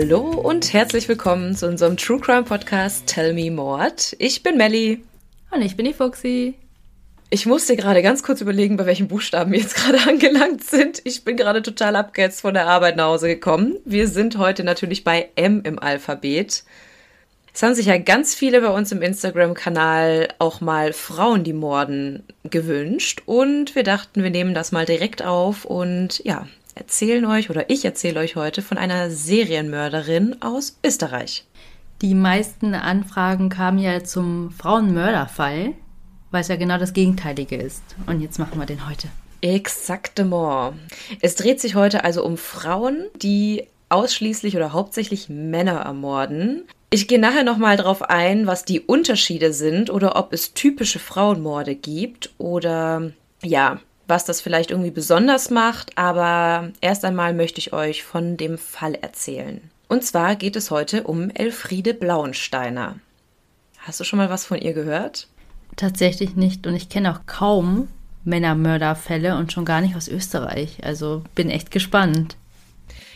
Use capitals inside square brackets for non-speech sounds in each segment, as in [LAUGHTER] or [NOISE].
Hallo und herzlich willkommen zu unserem True Crime Podcast Tell Me Mord. Ich bin Melly. Und ich bin die Fuxi. Ich musste gerade ganz kurz überlegen, bei welchen Buchstaben wir jetzt gerade [LAUGHS] angelangt sind. Ich bin gerade total abgehetzt von der Arbeit nach Hause gekommen. Wir sind heute natürlich bei M im Alphabet. Es haben sich ja ganz viele bei uns im Instagram-Kanal auch mal Frauen, die morden, gewünscht. Und wir dachten, wir nehmen das mal direkt auf und ja, erzählen euch oder ich erzähle euch heute von einer Serienmörderin aus Österreich. Die meisten Anfragen kamen ja zum Frauenmörderfall, weil es ja genau das Gegenteilige ist. Und jetzt machen wir den heute. Exaktement. Es dreht sich heute also um Frauen, die ausschließlich oder hauptsächlich Männer ermorden. Ich gehe nachher nochmal darauf ein, was die Unterschiede sind oder ob es typische Frauenmorde gibt oder ja, was das vielleicht irgendwie besonders macht, aber erst einmal möchte ich euch von dem Fall erzählen. Und zwar geht es heute um Elfriede Blauensteiner. Hast du schon mal was von ihr gehört? Tatsächlich nicht und ich kenne auch kaum Männermörderfälle und schon gar nicht aus Österreich. Also bin echt gespannt.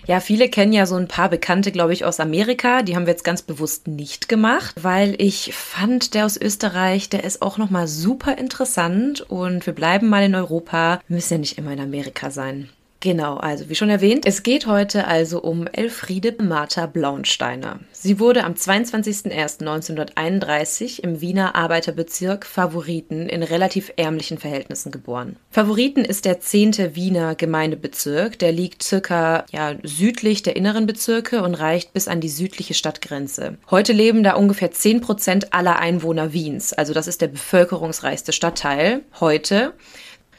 Ja, viele kennen ja so ein paar Bekannte, glaube ich, aus Amerika. Die haben wir jetzt ganz bewusst nicht gemacht, weil ich fand, der aus Österreich, der ist auch nochmal super interessant und wir bleiben mal in Europa. Wir müssen ja nicht immer in Amerika sein. Genau, also wie schon erwähnt, es geht heute also um Elfriede Martha Blaunsteiner. Sie wurde am 22.01.1931 im Wiener Arbeiterbezirk Favoriten in relativ ärmlichen Verhältnissen geboren. Favoriten ist der zehnte Wiener Gemeindebezirk, der liegt circa ja, südlich der inneren Bezirke und reicht bis an die südliche Stadtgrenze. Heute leben da ungefähr 10 Prozent aller Einwohner Wiens, also das ist der bevölkerungsreichste Stadtteil heute.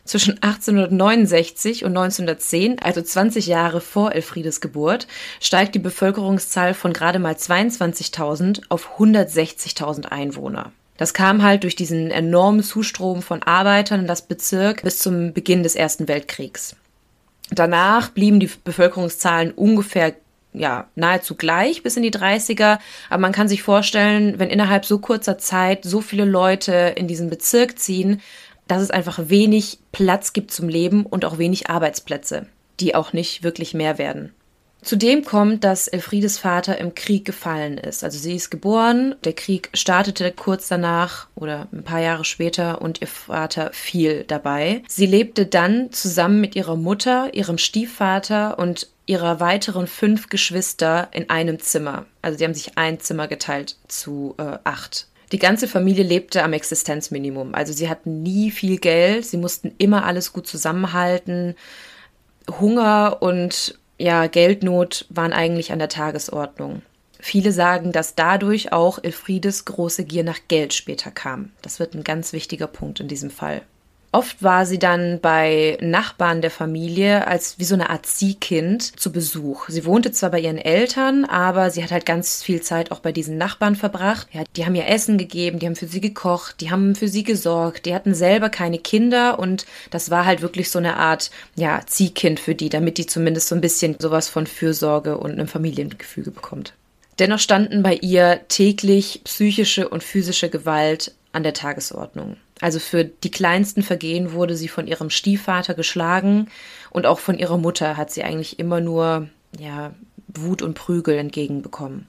Zwischen 1869 und 1910, also 20 Jahre vor Elfriedes Geburt, steigt die Bevölkerungszahl von gerade mal 22.000 auf 160.000 Einwohner. Das kam halt durch diesen enormen Zustrom von Arbeitern in das Bezirk bis zum Beginn des Ersten Weltkriegs. Danach blieben die Bevölkerungszahlen ungefähr ja, nahezu gleich bis in die 30er. Aber man kann sich vorstellen, wenn innerhalb so kurzer Zeit so viele Leute in diesen Bezirk ziehen, dass es einfach wenig Platz gibt zum Leben und auch wenig Arbeitsplätze, die auch nicht wirklich mehr werden. Zudem kommt, dass Elfriedes Vater im Krieg gefallen ist. Also sie ist geboren, der Krieg startete kurz danach oder ein paar Jahre später und ihr Vater fiel dabei. Sie lebte dann zusammen mit ihrer Mutter, ihrem Stiefvater und ihrer weiteren fünf Geschwister in einem Zimmer. Also sie haben sich ein Zimmer geteilt zu äh, acht. Die ganze Familie lebte am Existenzminimum. Also sie hatten nie viel Geld, sie mussten immer alles gut zusammenhalten. Hunger und ja, Geldnot waren eigentlich an der Tagesordnung. Viele sagen, dass dadurch auch Elfriedes große Gier nach Geld später kam. Das wird ein ganz wichtiger Punkt in diesem Fall. Oft war sie dann bei Nachbarn der Familie als wie so eine Art Ziehkind zu Besuch. Sie wohnte zwar bei ihren Eltern, aber sie hat halt ganz viel Zeit auch bei diesen Nachbarn verbracht. Ja, die haben ihr Essen gegeben, die haben für sie gekocht, die haben für sie gesorgt, die hatten selber keine Kinder und das war halt wirklich so eine Art, ja, Ziehkind für die, damit die zumindest so ein bisschen sowas von Fürsorge und einem Familiengefüge bekommt. Dennoch standen bei ihr täglich psychische und physische Gewalt an der Tagesordnung. Also für die kleinsten Vergehen wurde sie von ihrem Stiefvater geschlagen und auch von ihrer Mutter hat sie eigentlich immer nur ja, Wut und Prügel entgegenbekommen.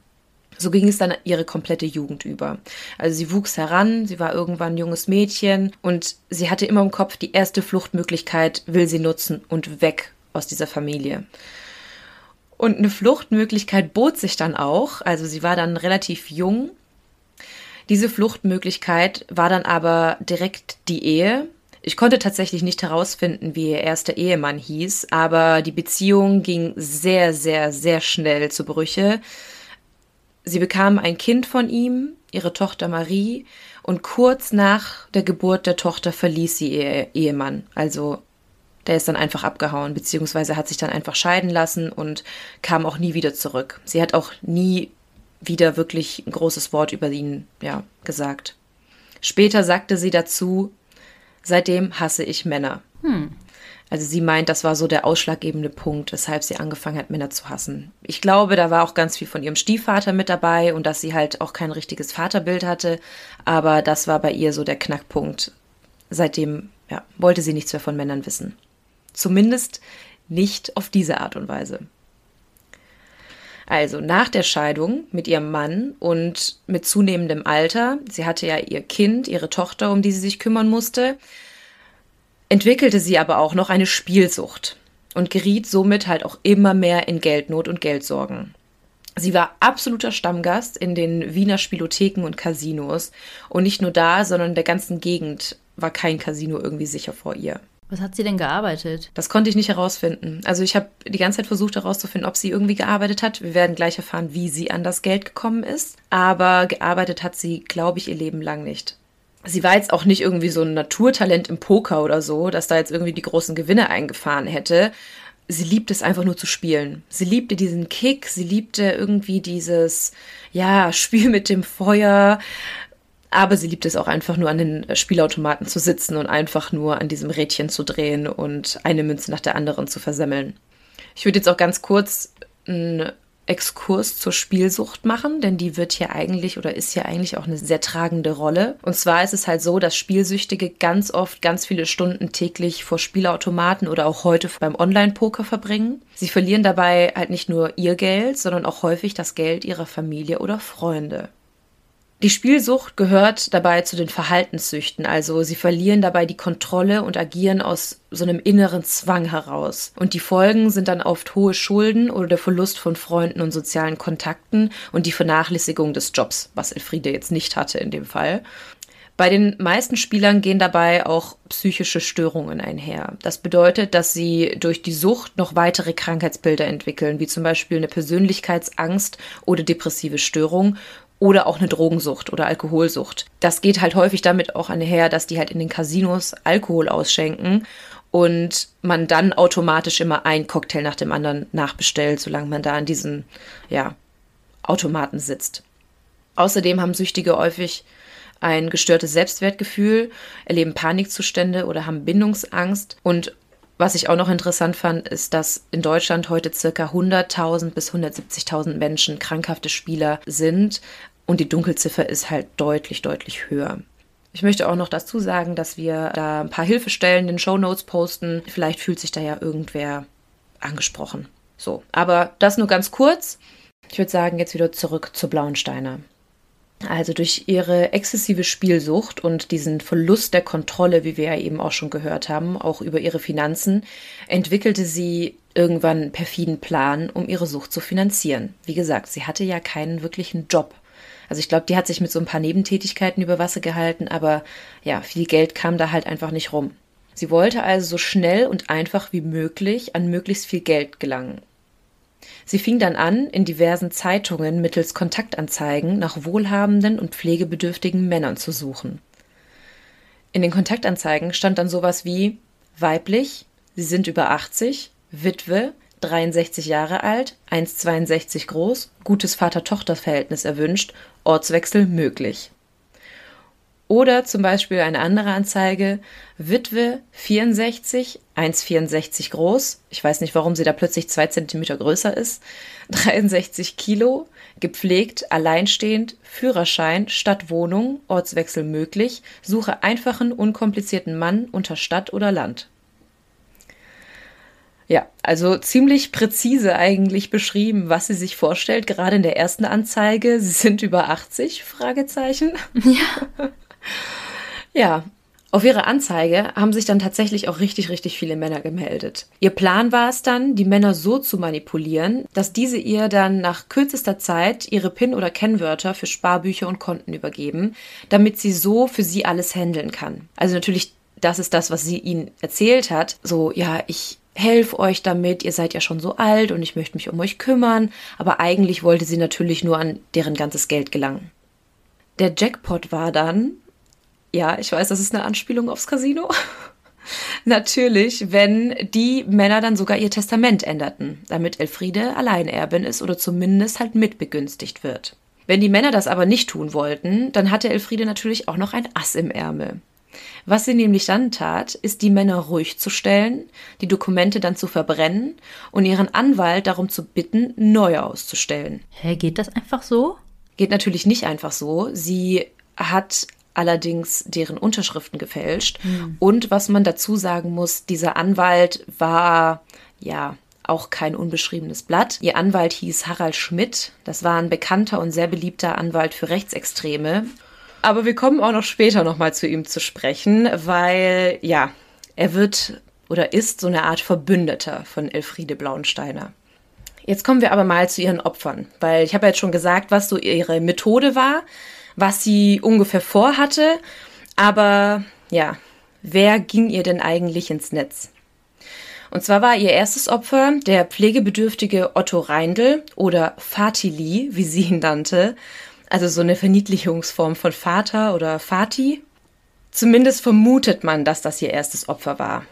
So ging es dann ihre komplette Jugend über. Also sie wuchs heran, sie war irgendwann ein junges Mädchen und sie hatte immer im Kopf, die erste Fluchtmöglichkeit will sie nutzen und weg aus dieser Familie. Und eine Fluchtmöglichkeit bot sich dann auch. Also sie war dann relativ jung diese Fluchtmöglichkeit war dann aber direkt die Ehe. Ich konnte tatsächlich nicht herausfinden, wie ihr erster Ehemann hieß, aber die Beziehung ging sehr, sehr, sehr schnell zu Brüche. Sie bekam ein Kind von ihm, ihre Tochter Marie, und kurz nach der Geburt der Tochter verließ sie ihr Ehemann. Also der ist dann einfach abgehauen, beziehungsweise hat sich dann einfach scheiden lassen und kam auch nie wieder zurück. Sie hat auch nie wieder wirklich ein großes Wort über ihn ja, gesagt. Später sagte sie dazu, seitdem hasse ich Männer. Hm. Also sie meint, das war so der ausschlaggebende Punkt, weshalb sie angefangen hat, Männer zu hassen. Ich glaube, da war auch ganz viel von ihrem Stiefvater mit dabei und dass sie halt auch kein richtiges Vaterbild hatte. Aber das war bei ihr so der Knackpunkt. Seitdem ja, wollte sie nichts mehr von Männern wissen. Zumindest nicht auf diese Art und Weise. Also nach der Scheidung mit ihrem Mann und mit zunehmendem Alter, sie hatte ja ihr Kind, ihre Tochter, um die sie sich kümmern musste, entwickelte sie aber auch noch eine Spielsucht und geriet somit halt auch immer mehr in Geldnot und Geldsorgen. Sie war absoluter Stammgast in den Wiener Spielotheken und Casinos. Und nicht nur da, sondern in der ganzen Gegend war kein Casino irgendwie sicher vor ihr. Was hat sie denn gearbeitet? Das konnte ich nicht herausfinden. Also ich habe die ganze Zeit versucht herauszufinden, ob sie irgendwie gearbeitet hat. Wir werden gleich erfahren, wie sie an das Geld gekommen ist. Aber gearbeitet hat sie, glaube ich, ihr Leben lang nicht. Sie war jetzt auch nicht irgendwie so ein Naturtalent im Poker oder so, dass da jetzt irgendwie die großen Gewinne eingefahren hätte. Sie liebte es einfach nur zu spielen. Sie liebte diesen Kick, sie liebte irgendwie dieses, ja, [LAUGHS] Spiel mit dem Feuer, aber sie liebt es auch einfach nur an den Spielautomaten zu sitzen und einfach nur an diesem Rädchen zu drehen und eine Münze nach der anderen zu versemmeln. Ich würde jetzt auch ganz kurz einen Exkurs zur Spielsucht machen, denn die wird hier eigentlich oder ist hier eigentlich auch eine sehr tragende Rolle. Und zwar ist es halt so, dass Spielsüchtige ganz oft ganz viele Stunden täglich vor Spielautomaten oder auch heute beim Online-Poker verbringen. Sie verlieren dabei halt nicht nur ihr Geld, sondern auch häufig das Geld ihrer Familie oder Freunde. Die Spielsucht gehört dabei zu den Verhaltenssüchten, also sie verlieren dabei die Kontrolle und agieren aus so einem inneren Zwang heraus. Und die Folgen sind dann oft hohe Schulden oder der Verlust von Freunden und sozialen Kontakten und die Vernachlässigung des Jobs, was Elfriede jetzt nicht hatte in dem Fall. Bei den meisten Spielern gehen dabei auch psychische Störungen einher. Das bedeutet, dass sie durch die Sucht noch weitere Krankheitsbilder entwickeln, wie zum Beispiel eine Persönlichkeitsangst oder depressive Störung oder auch eine Drogensucht oder Alkoholsucht. Das geht halt häufig damit auch einher, dass die halt in den Casinos Alkohol ausschenken und man dann automatisch immer ein Cocktail nach dem anderen nachbestellt, solange man da an diesen ja, Automaten sitzt. Außerdem haben Süchtige häufig ein gestörtes Selbstwertgefühl, erleben Panikzustände oder haben Bindungsangst und was ich auch noch interessant fand, ist, dass in Deutschland heute circa 100.000 bis 170.000 Menschen krankhafte Spieler sind und die Dunkelziffer ist halt deutlich, deutlich höher. Ich möchte auch noch dazu sagen, dass wir da ein paar Hilfestellen in den Show Notes posten. Vielleicht fühlt sich da ja irgendwer angesprochen. So, aber das nur ganz kurz. Ich würde sagen, jetzt wieder zurück zu Blauensteiner. Also durch ihre exzessive Spielsucht und diesen Verlust der Kontrolle, wie wir ja eben auch schon gehört haben, auch über ihre Finanzen, entwickelte sie irgendwann einen perfiden Plan, um ihre Sucht zu finanzieren. Wie gesagt, sie hatte ja keinen wirklichen Job. Also ich glaube, die hat sich mit so ein paar Nebentätigkeiten über Wasser gehalten, aber ja, viel Geld kam da halt einfach nicht rum. Sie wollte also so schnell und einfach wie möglich an möglichst viel Geld gelangen. Sie fing dann an, in diversen Zeitungen mittels Kontaktanzeigen nach wohlhabenden und pflegebedürftigen Männern zu suchen. In den Kontaktanzeigen stand dann sowas wie weiblich, sie sind über 80, Witwe, 63 Jahre alt, 1,62 groß, gutes Vater-Tochter-Verhältnis erwünscht, Ortswechsel möglich. Oder zum Beispiel eine andere Anzeige, Witwe 64, 1,64 groß, ich weiß nicht, warum sie da plötzlich zwei Zentimeter größer ist, [LAUGHS] 63 Kilo, gepflegt, alleinstehend, Führerschein, Stadtwohnung, Ortswechsel möglich, suche einfachen, unkomplizierten Mann unter Stadt oder Land. Ja, also ziemlich präzise eigentlich beschrieben, was sie sich vorstellt, gerade in der ersten Anzeige. Sie sind über 80? Fragezeichen. Ja. [LAUGHS] ja, auf ihre Anzeige haben sich dann tatsächlich auch richtig, richtig viele Männer gemeldet. Ihr Plan war es dann, die Männer so zu manipulieren, dass diese ihr dann nach kürzester Zeit ihre PIN- oder Kennwörter für Sparbücher und Konten übergeben, damit sie so für sie alles handeln kann. Also natürlich, das ist das, was sie ihnen erzählt hat. So, ja, ich helfe euch damit, ihr seid ja schon so alt und ich möchte mich um euch kümmern, aber eigentlich wollte sie natürlich nur an deren ganzes Geld gelangen. Der Jackpot war dann, ja, ich weiß, das ist eine Anspielung aufs Casino. [LAUGHS] Natürlich, wenn die Männer dann sogar ihr Testament änderten, damit Elfriede Alleinerbin ist oder zumindest halt mitbegünstigt wird. Wenn die Männer das aber nicht tun wollten, dann hatte Elfriede natürlich auch noch ein Ass im Ärmel. Was sie nämlich dann tat, ist die Männer ruhig zu stellen, die Dokumente dann zu verbrennen und ihren Anwalt darum zu bitten, neue auszustellen. Hä, geht das einfach so? Geht natürlich nicht einfach so. Sie hat allerdings deren Unterschriften gefälscht. Mhm. Und was man dazu sagen muss, dieser Anwalt war ja auch kein unbeschriebenes Blatt. Ihr Anwalt hieß Harald Schmidt. Das war ein bekannter und sehr beliebter Anwalt für Rechtsextreme. Aber wir kommen auch noch später nochmal zu ihm zu sprechen, weil, ja, er wird oder ist so eine Art Verbündeter von Elfriede Blauensteiner. Jetzt kommen wir aber mal zu ihren Opfern, weil ich habe jetzt schon gesagt, was so ihre Methode war, was sie ungefähr vorhatte, aber ja, wer ging ihr denn eigentlich ins Netz? Und zwar war ihr erstes Opfer der pflegebedürftige Otto Reindl oder Fatili, wie sie ihn nannte, also so eine Verniedlichungsform von Vater oder Fati. Zumindest vermutet man, dass das ihr erstes Opfer war.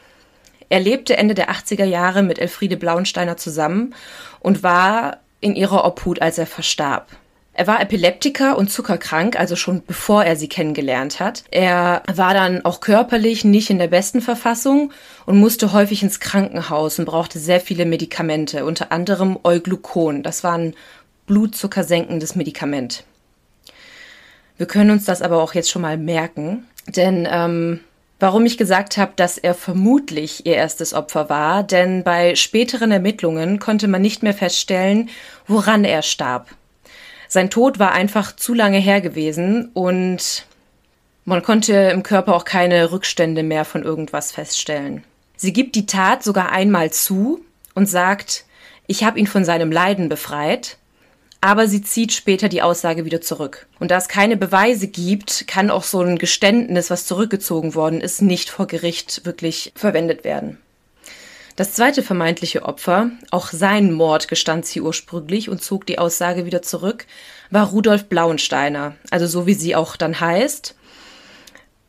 Er lebte Ende der 80er Jahre mit Elfriede Blauensteiner zusammen und war in ihrer Obhut, als er verstarb. Er war Epileptiker und zuckerkrank, also schon bevor er sie kennengelernt hat. Er war dann auch körperlich nicht in der besten Verfassung und musste häufig ins Krankenhaus und brauchte sehr viele Medikamente, unter anderem Euglucon. Das war ein blutzuckersenkendes Medikament. Wir können uns das aber auch jetzt schon mal merken, denn ähm, warum ich gesagt habe, dass er vermutlich ihr erstes Opfer war, denn bei späteren Ermittlungen konnte man nicht mehr feststellen, woran er starb. Sein Tod war einfach zu lange her gewesen und man konnte im Körper auch keine Rückstände mehr von irgendwas feststellen. Sie gibt die Tat sogar einmal zu und sagt, ich habe ihn von seinem Leiden befreit, aber sie zieht später die Aussage wieder zurück. Und da es keine Beweise gibt, kann auch so ein Geständnis, was zurückgezogen worden ist, nicht vor Gericht wirklich verwendet werden. Das zweite vermeintliche Opfer, auch seinen Mord gestand sie ursprünglich und zog die Aussage wieder zurück, war Rudolf Blauensteiner, also so wie sie auch dann heißt.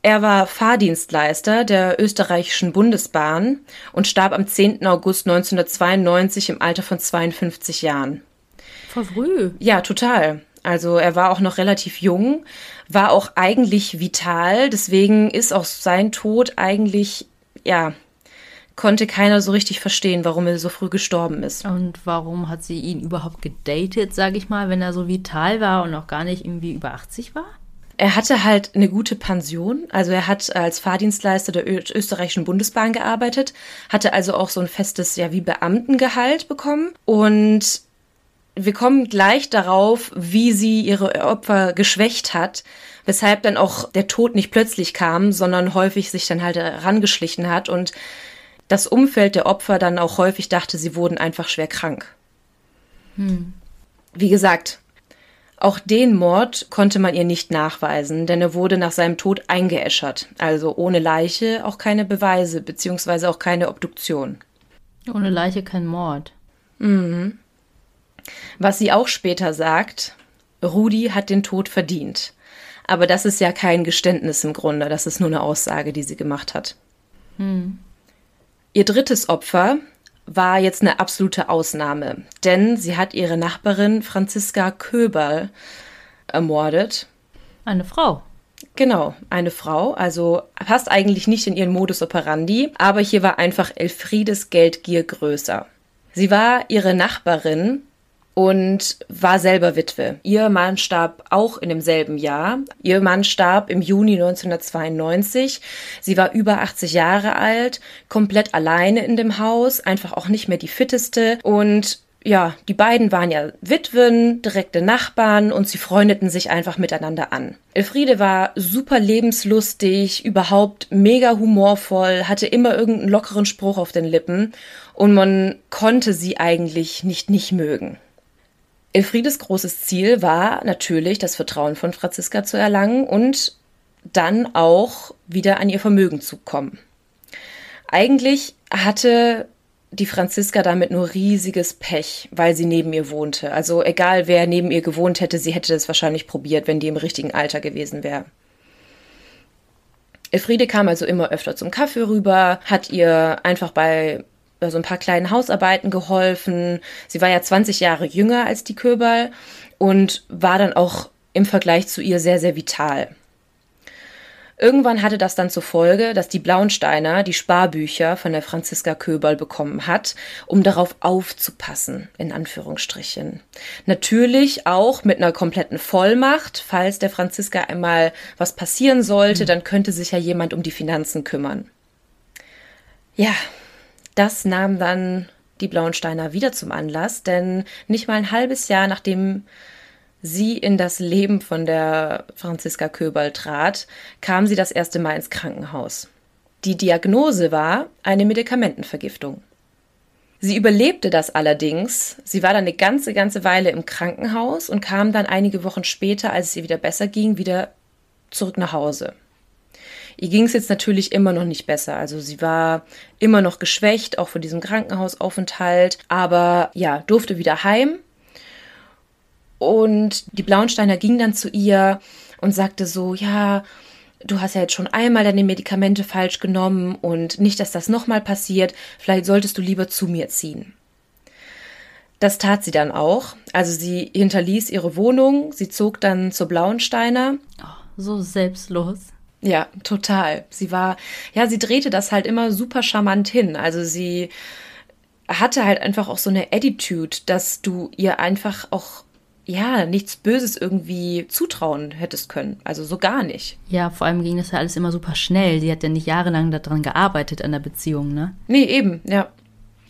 Er war Fahrdienstleister der österreichischen Bundesbahn und starb am 10. August 1992 im Alter von 52 Jahren. Voll früh. Ja, total. Also er war auch noch relativ jung, war auch eigentlich vital, deswegen ist auch sein Tod eigentlich, ja, konnte keiner so richtig verstehen, warum er so früh gestorben ist. Und warum hat sie ihn überhaupt gedatet, sage ich mal, wenn er so vital war und noch gar nicht irgendwie über 80 war? Er hatte halt eine gute Pension, also er hat als Fahrdienstleister der österreichischen Bundesbahn gearbeitet, hatte also auch so ein festes, ja, wie Beamtengehalt bekommen und wir kommen gleich darauf, wie sie ihre Opfer geschwächt hat, weshalb dann auch der Tod nicht plötzlich kam, sondern häufig sich dann halt herangeschlichen hat und das Umfeld der Opfer dann auch häufig dachte, sie wurden einfach schwer krank. Hm. Wie gesagt, auch den Mord konnte man ihr nicht nachweisen, denn er wurde nach seinem Tod eingeäschert, also ohne Leiche auch keine Beweise beziehungsweise auch keine Obduktion. Ohne Leiche kein Mord. Mhm. Was sie auch später sagt, Rudi hat den Tod verdient. Aber das ist ja kein Geständnis im Grunde, das ist nur eine Aussage, die sie gemacht hat. Hm. Ihr drittes Opfer war jetzt eine absolute Ausnahme, denn sie hat ihre Nachbarin Franziska Köberl ermordet. Eine Frau. Genau, eine Frau, also passt eigentlich nicht in ihren Modus operandi, aber hier war einfach Elfriedes Geldgier größer. Sie war ihre Nachbarin und war selber Witwe. Ihr Mann starb auch in demselben Jahr. Ihr Mann starb im Juni 1992. Sie war über 80 Jahre alt, komplett alleine in dem Haus, einfach auch nicht mehr die fitteste und ja, die beiden waren ja Witwen, direkte Nachbarn und sie freundeten sich einfach miteinander an. Elfriede war super lebenslustig, überhaupt mega humorvoll, hatte immer irgendeinen lockeren Spruch auf den Lippen und man konnte sie eigentlich nicht nicht mögen. Elfriedes großes Ziel war natürlich, das Vertrauen von Franziska zu erlangen und dann auch wieder an ihr Vermögen zu kommen. Eigentlich hatte die Franziska damit nur riesiges Pech, weil sie neben ihr wohnte. Also egal wer neben ihr gewohnt hätte, sie hätte das wahrscheinlich probiert, wenn die im richtigen Alter gewesen wäre. Elfriede kam also immer öfter zum Kaffee rüber, hat ihr einfach bei bei so ein paar kleinen Hausarbeiten geholfen. Sie war ja 20 Jahre jünger als die Köberl und war dann auch im Vergleich zu ihr sehr, sehr vital. Irgendwann hatte das dann zur Folge, dass die Blauensteiner die Sparbücher von der Franziska Köberl bekommen hat, um darauf aufzupassen, in Anführungsstrichen. Natürlich auch mit einer kompletten Vollmacht, falls der Franziska einmal was passieren sollte, mhm. dann könnte sich ja jemand um die Finanzen kümmern. Ja, das nahm dann die Blauensteiner wieder zum Anlass, denn nicht mal ein halbes Jahr nachdem sie in das Leben von der Franziska Köberl trat, kam sie das erste Mal ins Krankenhaus. Die Diagnose war eine Medikamentenvergiftung. Sie überlebte das allerdings. Sie war dann eine ganze, ganze Weile im Krankenhaus und kam dann einige Wochen später, als es ihr wieder besser ging, wieder zurück nach Hause. Ihr ging es jetzt natürlich immer noch nicht besser. Also sie war immer noch geschwächt, auch von diesem Krankenhausaufenthalt, aber ja, durfte wieder heim. Und die Blauensteiner ging dann zu ihr und sagte so, ja, du hast ja jetzt schon einmal deine Medikamente falsch genommen und nicht, dass das nochmal passiert, vielleicht solltest du lieber zu mir ziehen. Das tat sie dann auch. Also sie hinterließ ihre Wohnung, sie zog dann zur Blauensteiner. Oh, so selbstlos. Ja, total. Sie war, ja, sie drehte das halt immer super charmant hin. Also sie hatte halt einfach auch so eine Attitude, dass du ihr einfach auch ja, nichts Böses irgendwie zutrauen hättest können. Also so gar nicht. Ja, vor allem ging das ja alles immer super schnell. Sie hat ja nicht jahrelang daran gearbeitet an der Beziehung, ne? Nee, eben, ja.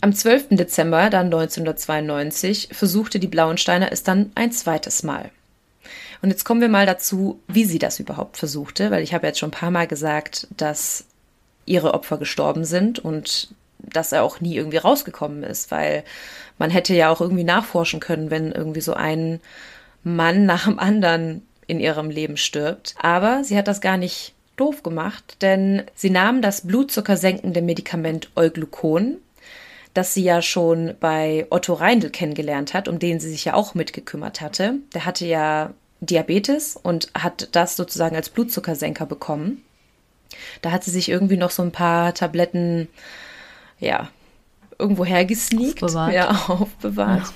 Am 12. Dezember dann 1992 versuchte die Blauensteiner es dann ein zweites Mal. Und jetzt kommen wir mal dazu, wie sie das überhaupt versuchte, weil ich habe jetzt schon ein paar Mal gesagt, dass ihre Opfer gestorben sind und dass er auch nie irgendwie rausgekommen ist, weil man hätte ja auch irgendwie nachforschen können, wenn irgendwie so ein Mann nach dem anderen in ihrem Leben stirbt. Aber sie hat das gar nicht doof gemacht, denn sie nahm das blutzuckersenkende Medikament Euglucon, das sie ja schon bei Otto Reindl kennengelernt hat, um den sie sich ja auch mitgekümmert hatte. Der hatte ja Diabetes und hat das sozusagen als Blutzuckersenker bekommen. Da hat sie sich irgendwie noch so ein paar Tabletten ja, irgendwo hergesneakt, aufbewahrt. ja, [LAUGHS] aufbewahrt. Ja.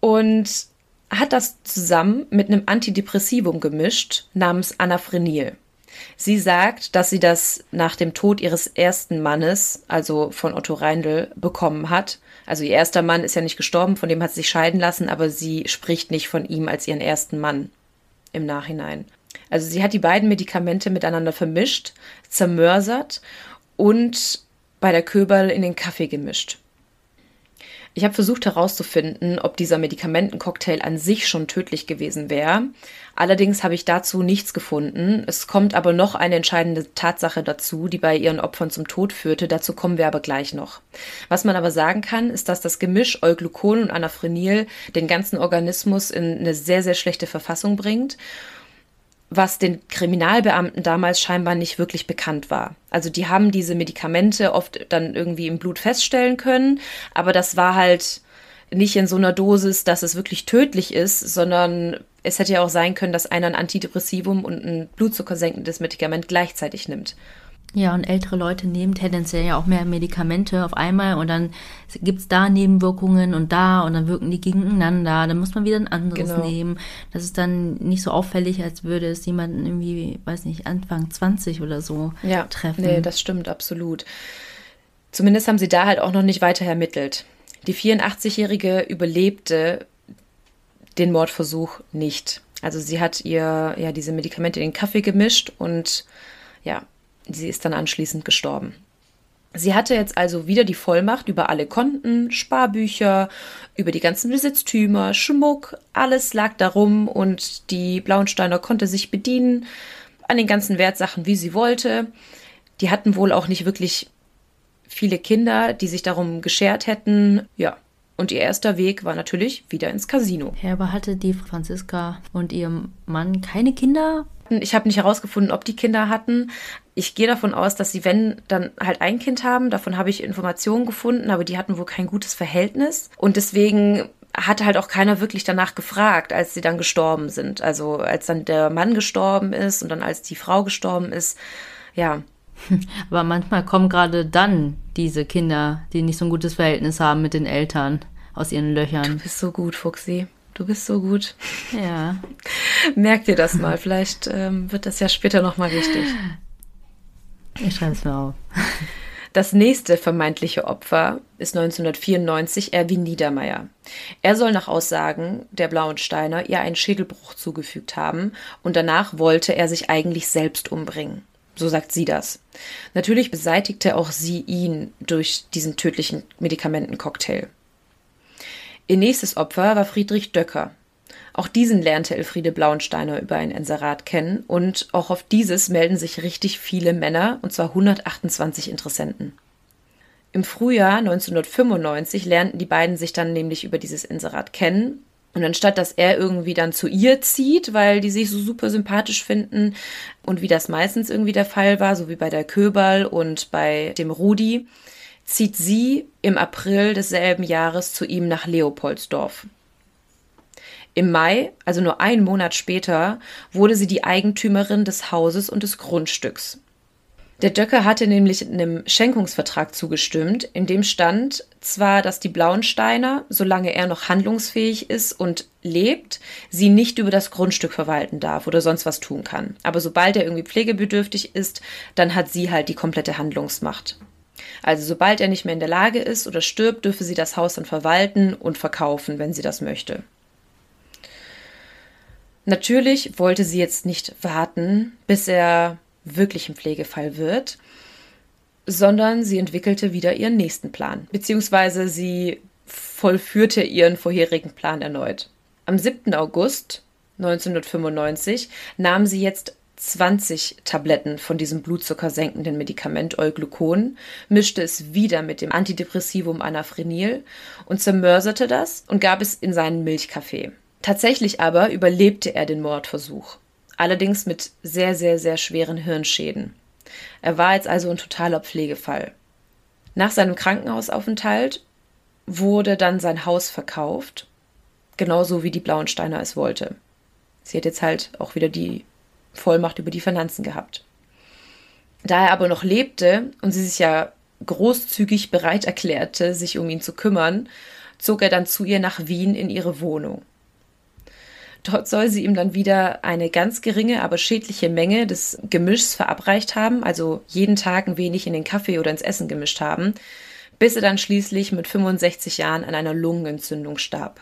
Und hat das zusammen mit einem Antidepressivum gemischt namens Anafrenil. Sie sagt, dass sie das nach dem Tod ihres ersten Mannes, also von Otto Reindl, bekommen hat. Also ihr erster Mann ist ja nicht gestorben, von dem hat sie sich scheiden lassen, aber sie spricht nicht von ihm als ihren ersten Mann im Nachhinein. Also sie hat die beiden Medikamente miteinander vermischt, zermörsert und bei der Köberl in den Kaffee gemischt. Ich habe versucht herauszufinden, ob dieser Medikamentencocktail an sich schon tödlich gewesen wäre. Allerdings habe ich dazu nichts gefunden. Es kommt aber noch eine entscheidende Tatsache dazu, die bei ihren Opfern zum Tod führte. Dazu kommen wir aber gleich noch. Was man aber sagen kann, ist, dass das Gemisch Euglucon und Anafrenil den ganzen Organismus in eine sehr, sehr schlechte Verfassung bringt was den Kriminalbeamten damals scheinbar nicht wirklich bekannt war. Also die haben diese Medikamente oft dann irgendwie im Blut feststellen können, aber das war halt nicht in so einer Dosis, dass es wirklich tödlich ist, sondern es hätte ja auch sein können, dass einer ein Antidepressivum und ein blutzuckersenkendes Medikament gleichzeitig nimmt. Ja, und ältere Leute nehmen tendenziell ja auch mehr Medikamente auf einmal und dann gibt es da Nebenwirkungen und da und dann wirken die gegeneinander. Dann muss man wieder ein anderes genau. nehmen. Das ist dann nicht so auffällig, als würde es jemanden irgendwie, weiß nicht, Anfang 20 oder so ja, treffen. Nee, das stimmt absolut. Zumindest haben sie da halt auch noch nicht weiter ermittelt. Die 84-Jährige überlebte den Mordversuch nicht. Also sie hat ihr ja diese Medikamente in den Kaffee gemischt und ja, Sie ist dann anschließend gestorben. Sie hatte jetzt also wieder die Vollmacht über alle Konten, Sparbücher, über die ganzen Besitztümer, Schmuck, alles lag darum und die Blauensteiner konnte sich bedienen an den ganzen Wertsachen, wie sie wollte. Die hatten wohl auch nicht wirklich viele Kinder, die sich darum geschert hätten. Ja, und ihr erster Weg war natürlich wieder ins Casino. Ja, aber hatte die Franziska und ihr Mann keine Kinder? Ich habe nicht herausgefunden, ob die Kinder hatten. Ich gehe davon aus, dass sie, wenn, dann halt ein Kind haben. Davon habe ich Informationen gefunden, aber die hatten wohl kein gutes Verhältnis. Und deswegen hatte halt auch keiner wirklich danach gefragt, als sie dann gestorben sind. Also als dann der Mann gestorben ist und dann als die Frau gestorben ist. Ja. [LAUGHS] Aber manchmal kommen gerade dann diese Kinder, die nicht so ein gutes Verhältnis haben mit den Eltern aus ihren Löchern. Du bist so gut, Fuchsi. Du bist so gut. Ja. [LAUGHS] Merk dir das mal. Vielleicht ähm, wird das ja später nochmal wichtig. Ich schreibe es mir auf. Das nächste vermeintliche Opfer ist 1994 Erwin Niedermeyer. Er soll nach Aussagen der Blauensteiner ihr einen Schädelbruch zugefügt haben und danach wollte er sich eigentlich selbst umbringen. So sagt sie das. Natürlich beseitigte auch sie ihn durch diesen tödlichen Medikamentencocktail. Ihr nächstes Opfer war Friedrich Döcker. Auch diesen lernte Elfriede Blauensteiner über ein Inserat kennen und auch auf dieses melden sich richtig viele Männer, und zwar 128 Interessenten. Im Frühjahr 1995 lernten die beiden sich dann nämlich über dieses Inserat kennen. Und anstatt dass er irgendwie dann zu ihr zieht, weil die sich so super sympathisch finden und wie das meistens irgendwie der Fall war, so wie bei der Köberl und bei dem Rudi, zieht sie im April desselben Jahres zu ihm nach Leopoldsdorf. Im Mai, also nur einen Monat später, wurde sie die Eigentümerin des Hauses und des Grundstücks. Der Döcker hatte nämlich einem Schenkungsvertrag zugestimmt, in dem stand zwar, dass die Blauensteiner, solange er noch handlungsfähig ist und lebt, sie nicht über das Grundstück verwalten darf oder sonst was tun kann. Aber sobald er irgendwie pflegebedürftig ist, dann hat sie halt die komplette Handlungsmacht. Also sobald er nicht mehr in der Lage ist oder stirbt, dürfe sie das Haus dann verwalten und verkaufen, wenn sie das möchte. Natürlich wollte sie jetzt nicht warten, bis er wirklich ein Pflegefall wird, sondern sie entwickelte wieder ihren nächsten Plan, beziehungsweise sie vollführte ihren vorherigen Plan erneut. Am 7. August 1995 nahm sie jetzt 20 Tabletten von diesem blutzuckersenkenden Medikament Euglucon, mischte es wieder mit dem Antidepressivum Anafrenil und zermörserte das und gab es in seinen Milchkaffee. Tatsächlich aber überlebte er den Mordversuch, allerdings mit sehr, sehr, sehr schweren Hirnschäden. Er war jetzt also ein totaler Pflegefall. Nach seinem Krankenhausaufenthalt wurde dann sein Haus verkauft, genauso wie die Blauensteiner es wollte. Sie hat jetzt halt auch wieder die Vollmacht über die Finanzen gehabt. Da er aber noch lebte und sie sich ja großzügig bereit erklärte, sich um ihn zu kümmern, zog er dann zu ihr nach Wien in ihre Wohnung. Dort soll sie ihm dann wieder eine ganz geringe, aber schädliche Menge des Gemischs verabreicht haben, also jeden Tag ein wenig in den Kaffee oder ins Essen gemischt haben, bis er dann schließlich mit 65 Jahren an einer Lungenentzündung starb.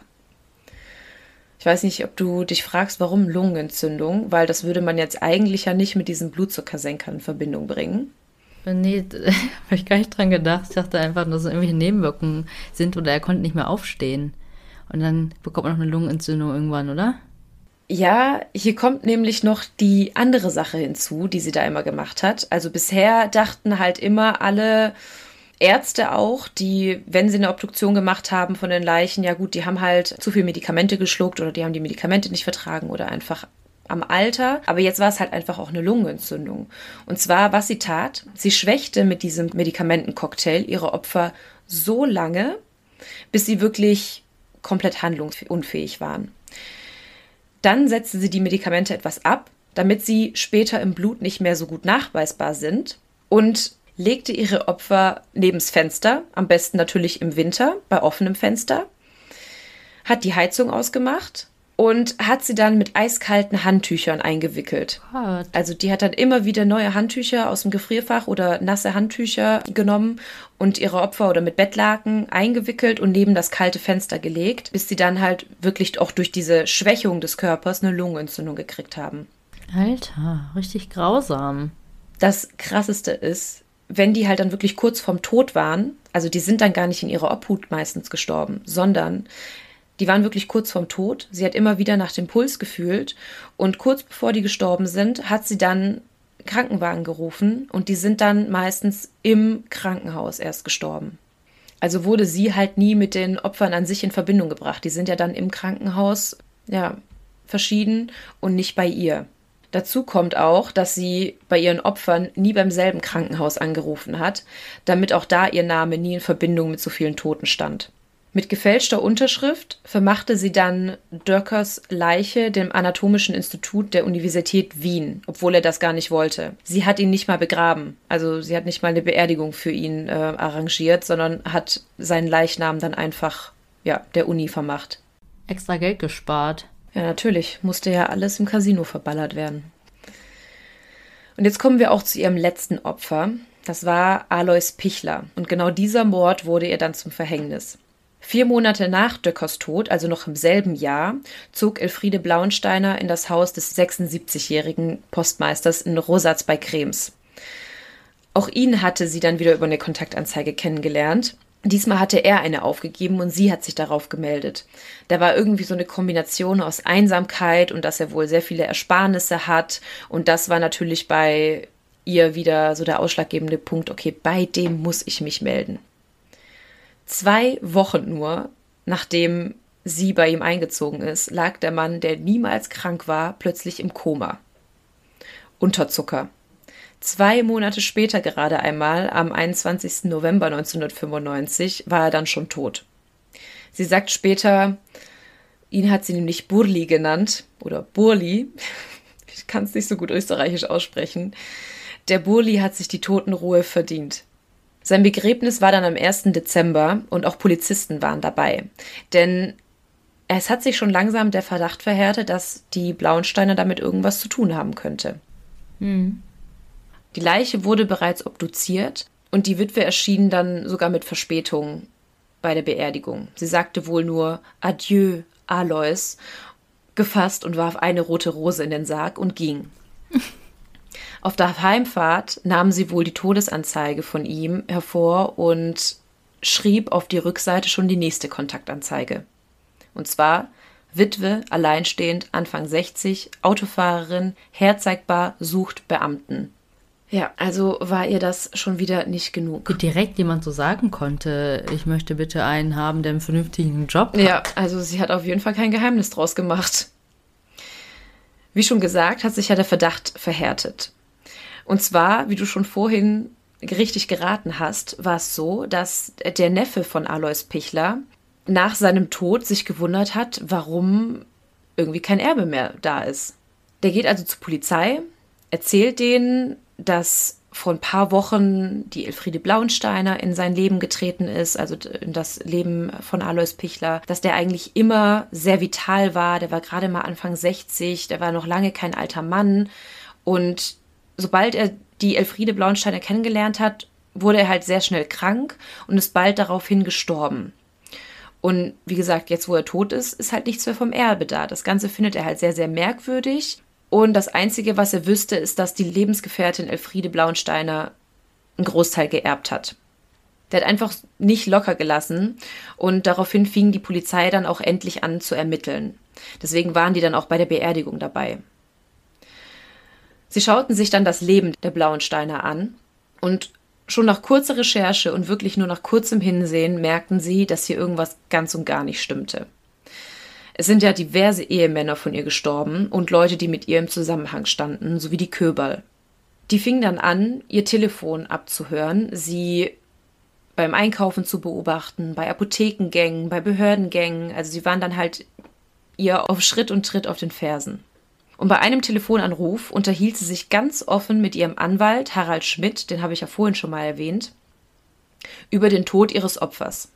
Ich weiß nicht, ob du dich fragst, warum Lungenentzündung, weil das würde man jetzt eigentlich ja nicht mit diesen Blutzuckersenkern in Verbindung bringen. Nee, [LAUGHS] habe ich gar nicht dran gedacht. Ich dachte einfach, dass es irgendwelche Nebenwirkungen sind oder er konnte nicht mehr aufstehen. Und dann bekommt man noch eine Lungenentzündung irgendwann, oder? Ja, hier kommt nämlich noch die andere Sache hinzu, die sie da immer gemacht hat. Also bisher dachten halt immer alle, Ärzte auch, die, wenn sie eine Obduktion gemacht haben von den Leichen, ja gut, die haben halt zu viel Medikamente geschluckt oder die haben die Medikamente nicht vertragen oder einfach am Alter. Aber jetzt war es halt einfach auch eine Lungenentzündung. Und zwar, was sie tat, sie schwächte mit diesem Medikamentencocktail ihre Opfer so lange, bis sie wirklich komplett handlungsunfähig waren. Dann setzte sie die Medikamente etwas ab, damit sie später im Blut nicht mehr so gut nachweisbar sind und legte ihre Opfer nebens Fenster, am besten natürlich im Winter bei offenem Fenster, hat die Heizung ausgemacht und hat sie dann mit eiskalten Handtüchern eingewickelt. Gott. Also die hat dann immer wieder neue Handtücher aus dem Gefrierfach oder nasse Handtücher genommen und ihre Opfer oder mit Bettlaken eingewickelt und neben das kalte Fenster gelegt, bis sie dann halt wirklich auch durch diese Schwächung des Körpers eine Lungenentzündung gekriegt haben. Alter, richtig grausam. Das krasseste ist, wenn die halt dann wirklich kurz vorm Tod waren, also die sind dann gar nicht in ihrer Obhut meistens gestorben, sondern die waren wirklich kurz vorm Tod. Sie hat immer wieder nach dem Puls gefühlt und kurz bevor die gestorben sind, hat sie dann Krankenwagen gerufen und die sind dann meistens im Krankenhaus erst gestorben. Also wurde sie halt nie mit den Opfern an sich in Verbindung gebracht. Die sind ja dann im Krankenhaus, ja, verschieden und nicht bei ihr. Dazu kommt auch, dass sie bei ihren Opfern nie beim selben Krankenhaus angerufen hat, damit auch da ihr Name nie in Verbindung mit so vielen Toten stand. Mit gefälschter Unterschrift vermachte sie dann Dörkers Leiche dem Anatomischen Institut der Universität Wien, obwohl er das gar nicht wollte. Sie hat ihn nicht mal begraben, also sie hat nicht mal eine Beerdigung für ihn äh, arrangiert, sondern hat seinen Leichnam dann einfach ja, der Uni vermacht. Extra Geld gespart. Ja, natürlich. Musste ja alles im Casino verballert werden. Und jetzt kommen wir auch zu ihrem letzten Opfer. Das war Alois Pichler. Und genau dieser Mord wurde ihr dann zum Verhängnis. Vier Monate nach Döckers Tod, also noch im selben Jahr, zog Elfriede Blauensteiner in das Haus des 76-jährigen Postmeisters in Rosatz bei Krems. Auch ihn hatte sie dann wieder über eine Kontaktanzeige kennengelernt. Diesmal hatte er eine aufgegeben und sie hat sich darauf gemeldet. Da war irgendwie so eine Kombination aus Einsamkeit und dass er wohl sehr viele Ersparnisse hat. Und das war natürlich bei ihr wieder so der ausschlaggebende Punkt, okay, bei dem muss ich mich melden. Zwei Wochen nur, nachdem sie bei ihm eingezogen ist, lag der Mann, der niemals krank war, plötzlich im Koma. Unterzucker. Zwei Monate später gerade einmal, am 21. November 1995, war er dann schon tot. Sie sagt später, ihn hat sie nämlich Burli genannt, oder Burli, [LAUGHS] ich kann es nicht so gut österreichisch aussprechen. Der Burli hat sich die Totenruhe verdient. Sein Begräbnis war dann am 1. Dezember und auch Polizisten waren dabei. Denn es hat sich schon langsam der Verdacht verhärtet, dass die Blauensteiner damit irgendwas zu tun haben könnte. Mhm. Die Leiche wurde bereits obduziert und die Witwe erschien dann sogar mit Verspätung bei der Beerdigung. Sie sagte wohl nur Adieu, Alois, gefasst und warf eine rote Rose in den Sarg und ging. [LAUGHS] Auf der Heimfahrt nahm sie wohl die Todesanzeige von ihm hervor und schrieb auf die Rückseite schon die nächste Kontaktanzeige. Und zwar Witwe, alleinstehend, Anfang 60, Autofahrerin, herzeigbar, sucht Beamten. Ja, also war ihr das schon wieder nicht genug. Wie direkt jemand so sagen konnte, ich möchte bitte einen haben, der einen vernünftigen Job hat. Ja, also sie hat auf jeden Fall kein Geheimnis draus gemacht. Wie schon gesagt, hat sich ja der Verdacht verhärtet. Und zwar, wie du schon vorhin richtig geraten hast, war es so, dass der Neffe von Alois Pichler nach seinem Tod sich gewundert hat, warum irgendwie kein Erbe mehr da ist. Der geht also zur Polizei, erzählt denen, dass vor ein paar Wochen die Elfriede Blauensteiner in sein Leben getreten ist, also in das Leben von Alois Pichler, dass der eigentlich immer sehr vital war, der war gerade mal Anfang 60, der war noch lange kein alter Mann und sobald er die Elfriede Blauensteiner kennengelernt hat, wurde er halt sehr schnell krank und ist bald daraufhin gestorben. Und wie gesagt, jetzt wo er tot ist, ist halt nichts mehr vom Erbe da. Das Ganze findet er halt sehr, sehr merkwürdig und das Einzige, was er wüsste, ist, dass die Lebensgefährtin Elfriede Blauensteiner einen Großteil geerbt hat. Der hat einfach nicht locker gelassen und daraufhin fing die Polizei dann auch endlich an zu ermitteln. Deswegen waren die dann auch bei der Beerdigung dabei. Sie schauten sich dann das Leben der Blauensteiner an und schon nach kurzer Recherche und wirklich nur nach kurzem Hinsehen merkten sie, dass hier irgendwas ganz und gar nicht stimmte. Es sind ja diverse Ehemänner von ihr gestorben und Leute, die mit ihr im Zusammenhang standen, sowie die Köberl. Die fing dann an, ihr Telefon abzuhören, sie beim Einkaufen zu beobachten, bei Apothekengängen, bei Behördengängen. Also sie waren dann halt ihr auf Schritt und Tritt auf den Fersen. Und bei einem Telefonanruf unterhielt sie sich ganz offen mit ihrem Anwalt Harald Schmidt, den habe ich ja vorhin schon mal erwähnt, über den Tod ihres Opfers.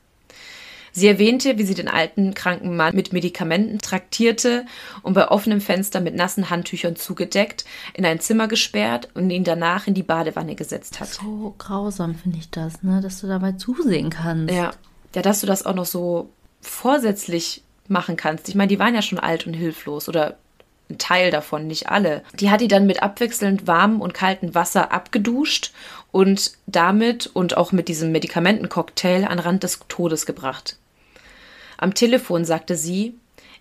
Sie erwähnte, wie sie den alten, kranken Mann mit Medikamenten traktierte und bei offenem Fenster mit nassen Handtüchern zugedeckt, in ein Zimmer gesperrt und ihn danach in die Badewanne gesetzt hat. So grausam finde ich das, ne? dass du dabei zusehen kannst. Ja. ja, dass du das auch noch so vorsätzlich machen kannst. Ich meine, die waren ja schon alt und hilflos oder ein Teil davon, nicht alle. Die hat die dann mit abwechselnd warmem und kaltem Wasser abgeduscht und damit und auch mit diesem Medikamentencocktail an Rand des Todes gebracht. Am Telefon sagte sie,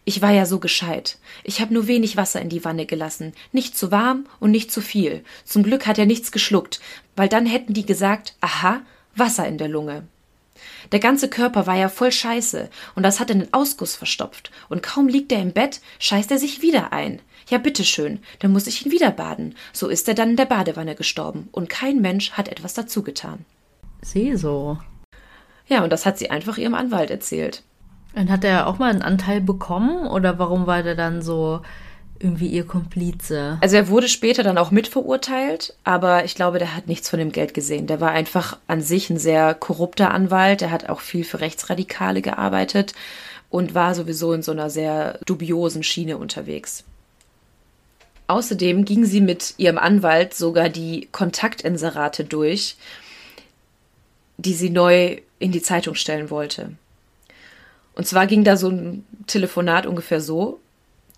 ich war ja so gescheit. Ich habe nur wenig Wasser in die Wanne gelassen. Nicht zu warm und nicht zu viel. Zum Glück hat er nichts geschluckt, weil dann hätten die gesagt, aha, Wasser in der Lunge. Der ganze Körper war ja voll Scheiße und das hat einen Ausguss verstopft. Und kaum liegt er im Bett, scheißt er sich wieder ein. Ja, bitteschön, dann muss ich ihn wieder baden. So ist er dann in der Badewanne gestorben und kein Mensch hat etwas dazu getan. Sieh so. Ja, und das hat sie einfach ihrem Anwalt erzählt. Und hat er auch mal einen Anteil bekommen oder warum war der dann so irgendwie ihr Komplize? Also er wurde später dann auch mitverurteilt, aber ich glaube, der hat nichts von dem Geld gesehen. Der war einfach an sich ein sehr korrupter Anwalt. Der hat auch viel für Rechtsradikale gearbeitet und war sowieso in so einer sehr dubiosen Schiene unterwegs. Außerdem ging sie mit ihrem Anwalt sogar die Kontaktinserate durch, die sie neu in die Zeitung stellen wollte. Und zwar ging da so ein Telefonat ungefähr so.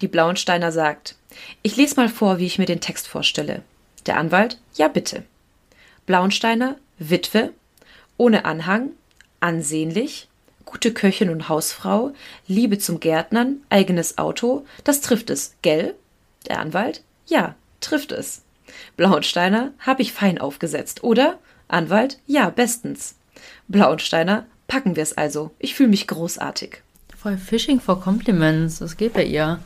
Die Blauensteiner sagt, ich lese mal vor, wie ich mir den Text vorstelle. Der Anwalt, ja bitte. Blaunsteiner, Witwe, ohne Anhang, ansehnlich, gute Köchin und Hausfrau, Liebe zum Gärtnern, eigenes Auto, das trifft es, gell? Der Anwalt, ja, trifft es. Blauensteiner, hab ich fein aufgesetzt, oder? Anwalt, ja, bestens. Blauensteiner, packen wir es also. Ich fühle mich großartig. Voll Fishing for Compliments, das geht bei ihr.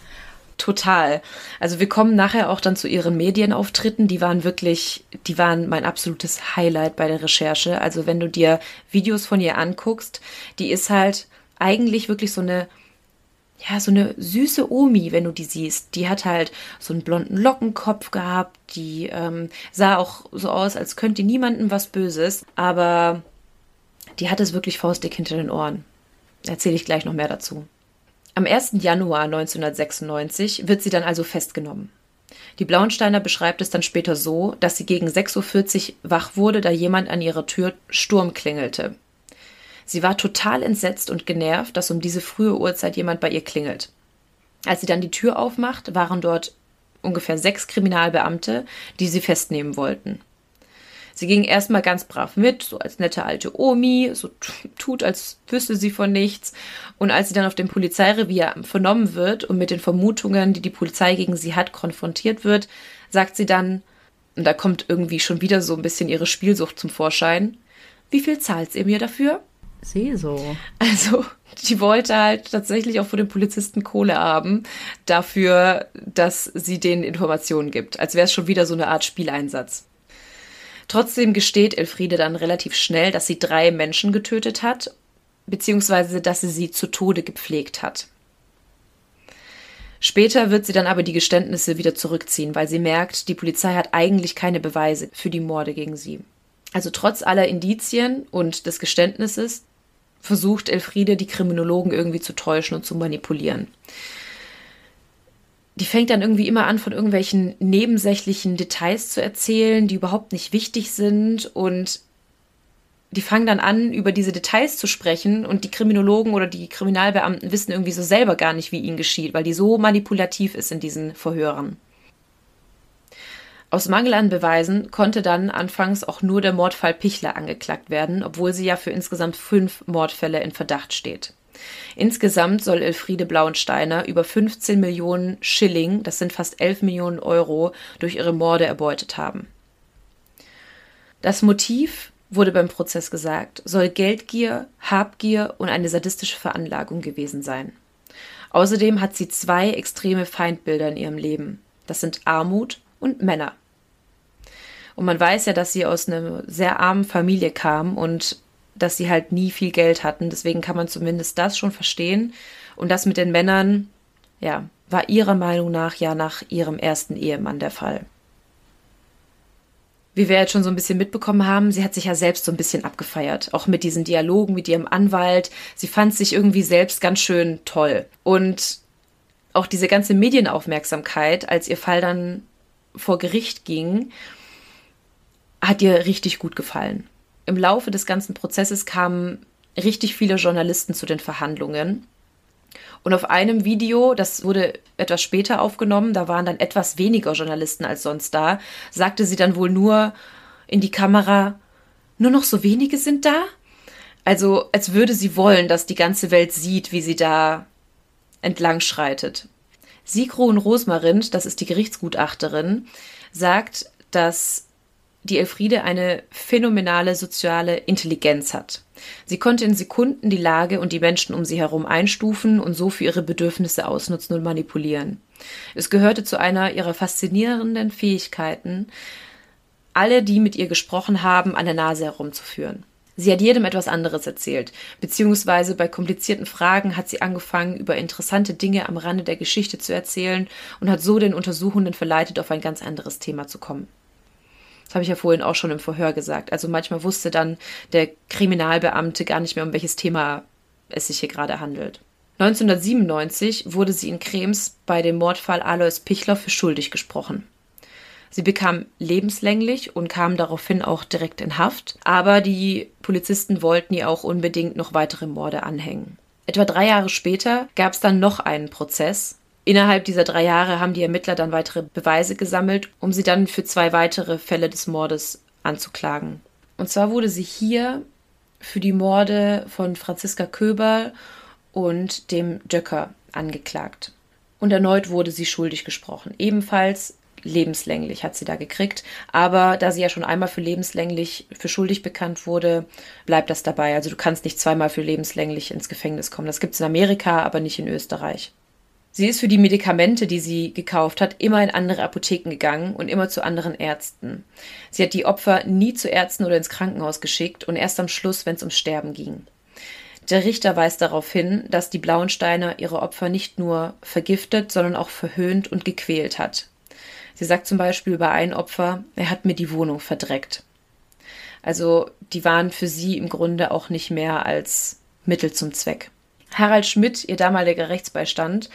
Total. Also wir kommen nachher auch dann zu ihren Medienauftritten. Die waren wirklich, die waren mein absolutes Highlight bei der Recherche. Also wenn du dir Videos von ihr anguckst, die ist halt eigentlich wirklich so eine, ja, so eine süße Omi, wenn du die siehst. Die hat halt so einen blonden Lockenkopf gehabt. Die ähm, sah auch so aus, als könnte niemandem was Böses. Aber die hat es wirklich faustdick hinter den Ohren. Erzähle ich gleich noch mehr dazu. Am 1. Januar 1996 wird sie dann also festgenommen. Die Blauensteiner beschreibt es dann später so, dass sie gegen 6.40 Uhr wach wurde, da jemand an ihrer Tür Sturm klingelte. Sie war total entsetzt und genervt, dass um diese frühe Uhrzeit jemand bei ihr klingelt. Als sie dann die Tür aufmacht, waren dort ungefähr sechs Kriminalbeamte, die sie festnehmen wollten. Sie ging erstmal ganz brav mit, so als nette alte Omi, so tut, als wüsste sie von nichts. Und als sie dann auf dem Polizeirevier vernommen wird und mit den Vermutungen, die die Polizei gegen sie hat, konfrontiert wird, sagt sie dann, und da kommt irgendwie schon wieder so ein bisschen ihre Spielsucht zum Vorschein, wie viel zahlt ihr mir dafür? Sehe so. Also, die wollte halt tatsächlich auch von den Polizisten Kohle haben dafür, dass sie denen Informationen gibt. Als wäre es schon wieder so eine Art Spieleinsatz. Trotzdem gesteht Elfriede dann relativ schnell, dass sie drei Menschen getötet hat, beziehungsweise dass sie sie zu Tode gepflegt hat. Später wird sie dann aber die Geständnisse wieder zurückziehen, weil sie merkt, die Polizei hat eigentlich keine Beweise für die Morde gegen sie. Also trotz aller Indizien und des Geständnisses versucht Elfriede, die Kriminologen irgendwie zu täuschen und zu manipulieren die fängt dann irgendwie immer an, von irgendwelchen nebensächlichen Details zu erzählen, die überhaupt nicht wichtig sind und die fangen dann an, über diese Details zu sprechen und die Kriminologen oder die Kriminalbeamten wissen irgendwie so selber gar nicht, wie ihnen geschieht, weil die so manipulativ ist in diesen Verhören. Aus Mangel an Beweisen konnte dann anfangs auch nur der Mordfall Pichler angeklagt werden, obwohl sie ja für insgesamt fünf Mordfälle in Verdacht steht. Insgesamt soll Elfriede Blauensteiner über 15 Millionen Schilling, das sind fast 11 Millionen Euro, durch ihre Morde erbeutet haben. Das Motiv, wurde beim Prozess gesagt, soll Geldgier, Habgier und eine sadistische Veranlagung gewesen sein. Außerdem hat sie zwei extreme Feindbilder in ihrem Leben. Das sind Armut und Männer. Und man weiß ja, dass sie aus einer sehr armen Familie kam und dass sie halt nie viel Geld hatten. Deswegen kann man zumindest das schon verstehen. Und das mit den Männern, ja, war ihrer Meinung nach ja nach ihrem ersten Ehemann der Fall. Wie wir jetzt schon so ein bisschen mitbekommen haben, sie hat sich ja selbst so ein bisschen abgefeiert, auch mit diesen Dialogen mit ihrem Anwalt. Sie fand sich irgendwie selbst ganz schön toll. Und auch diese ganze Medienaufmerksamkeit, als ihr Fall dann vor Gericht ging, hat ihr richtig gut gefallen im Laufe des ganzen Prozesses kamen richtig viele Journalisten zu den Verhandlungen. Und auf einem Video, das wurde etwas später aufgenommen, da waren dann etwas weniger Journalisten als sonst da, sagte sie dann wohl nur in die Kamera, nur noch so wenige sind da? Also als würde sie wollen, dass die ganze Welt sieht, wie sie da entlang schreitet. Sigrun Rosmarind, das ist die Gerichtsgutachterin, sagt, dass die Elfriede eine phänomenale soziale Intelligenz hat. Sie konnte in Sekunden die Lage und die Menschen um sie herum einstufen und so für ihre Bedürfnisse ausnutzen und manipulieren. Es gehörte zu einer ihrer faszinierenden Fähigkeiten, alle, die mit ihr gesprochen haben, an der Nase herumzuführen. Sie hat jedem etwas anderes erzählt, beziehungsweise bei komplizierten Fragen hat sie angefangen, über interessante Dinge am Rande der Geschichte zu erzählen und hat so den Untersuchenden verleitet, auf ein ganz anderes Thema zu kommen. Das habe ich ja vorhin auch schon im Verhör gesagt. Also manchmal wusste dann der Kriminalbeamte gar nicht mehr, um welches Thema es sich hier gerade handelt. 1997 wurde sie in Krems bei dem Mordfall Alois Pichler für schuldig gesprochen. Sie bekam lebenslänglich und kam daraufhin auch direkt in Haft, aber die Polizisten wollten ihr auch unbedingt noch weitere Morde anhängen. Etwa drei Jahre später gab es dann noch einen Prozess, Innerhalb dieser drei Jahre haben die Ermittler dann weitere Beweise gesammelt, um sie dann für zwei weitere Fälle des Mordes anzuklagen. Und zwar wurde sie hier für die Morde von Franziska Köber und dem Döcker angeklagt. Und erneut wurde sie schuldig gesprochen. Ebenfalls lebenslänglich hat sie da gekriegt. Aber da sie ja schon einmal für lebenslänglich für schuldig bekannt wurde, bleibt das dabei. Also du kannst nicht zweimal für lebenslänglich ins Gefängnis kommen. Das gibt es in Amerika, aber nicht in Österreich. Sie ist für die Medikamente, die sie gekauft hat, immer in andere Apotheken gegangen und immer zu anderen Ärzten. Sie hat die Opfer nie zu Ärzten oder ins Krankenhaus geschickt und erst am Schluss, wenn es ums Sterben ging. Der Richter weist darauf hin, dass die Blauensteiner ihre Opfer nicht nur vergiftet, sondern auch verhöhnt und gequält hat. Sie sagt zum Beispiel über ein Opfer, er hat mir die Wohnung verdreckt. Also die waren für sie im Grunde auch nicht mehr als Mittel zum Zweck. Harald Schmidt, ihr damaliger Rechtsbeistand,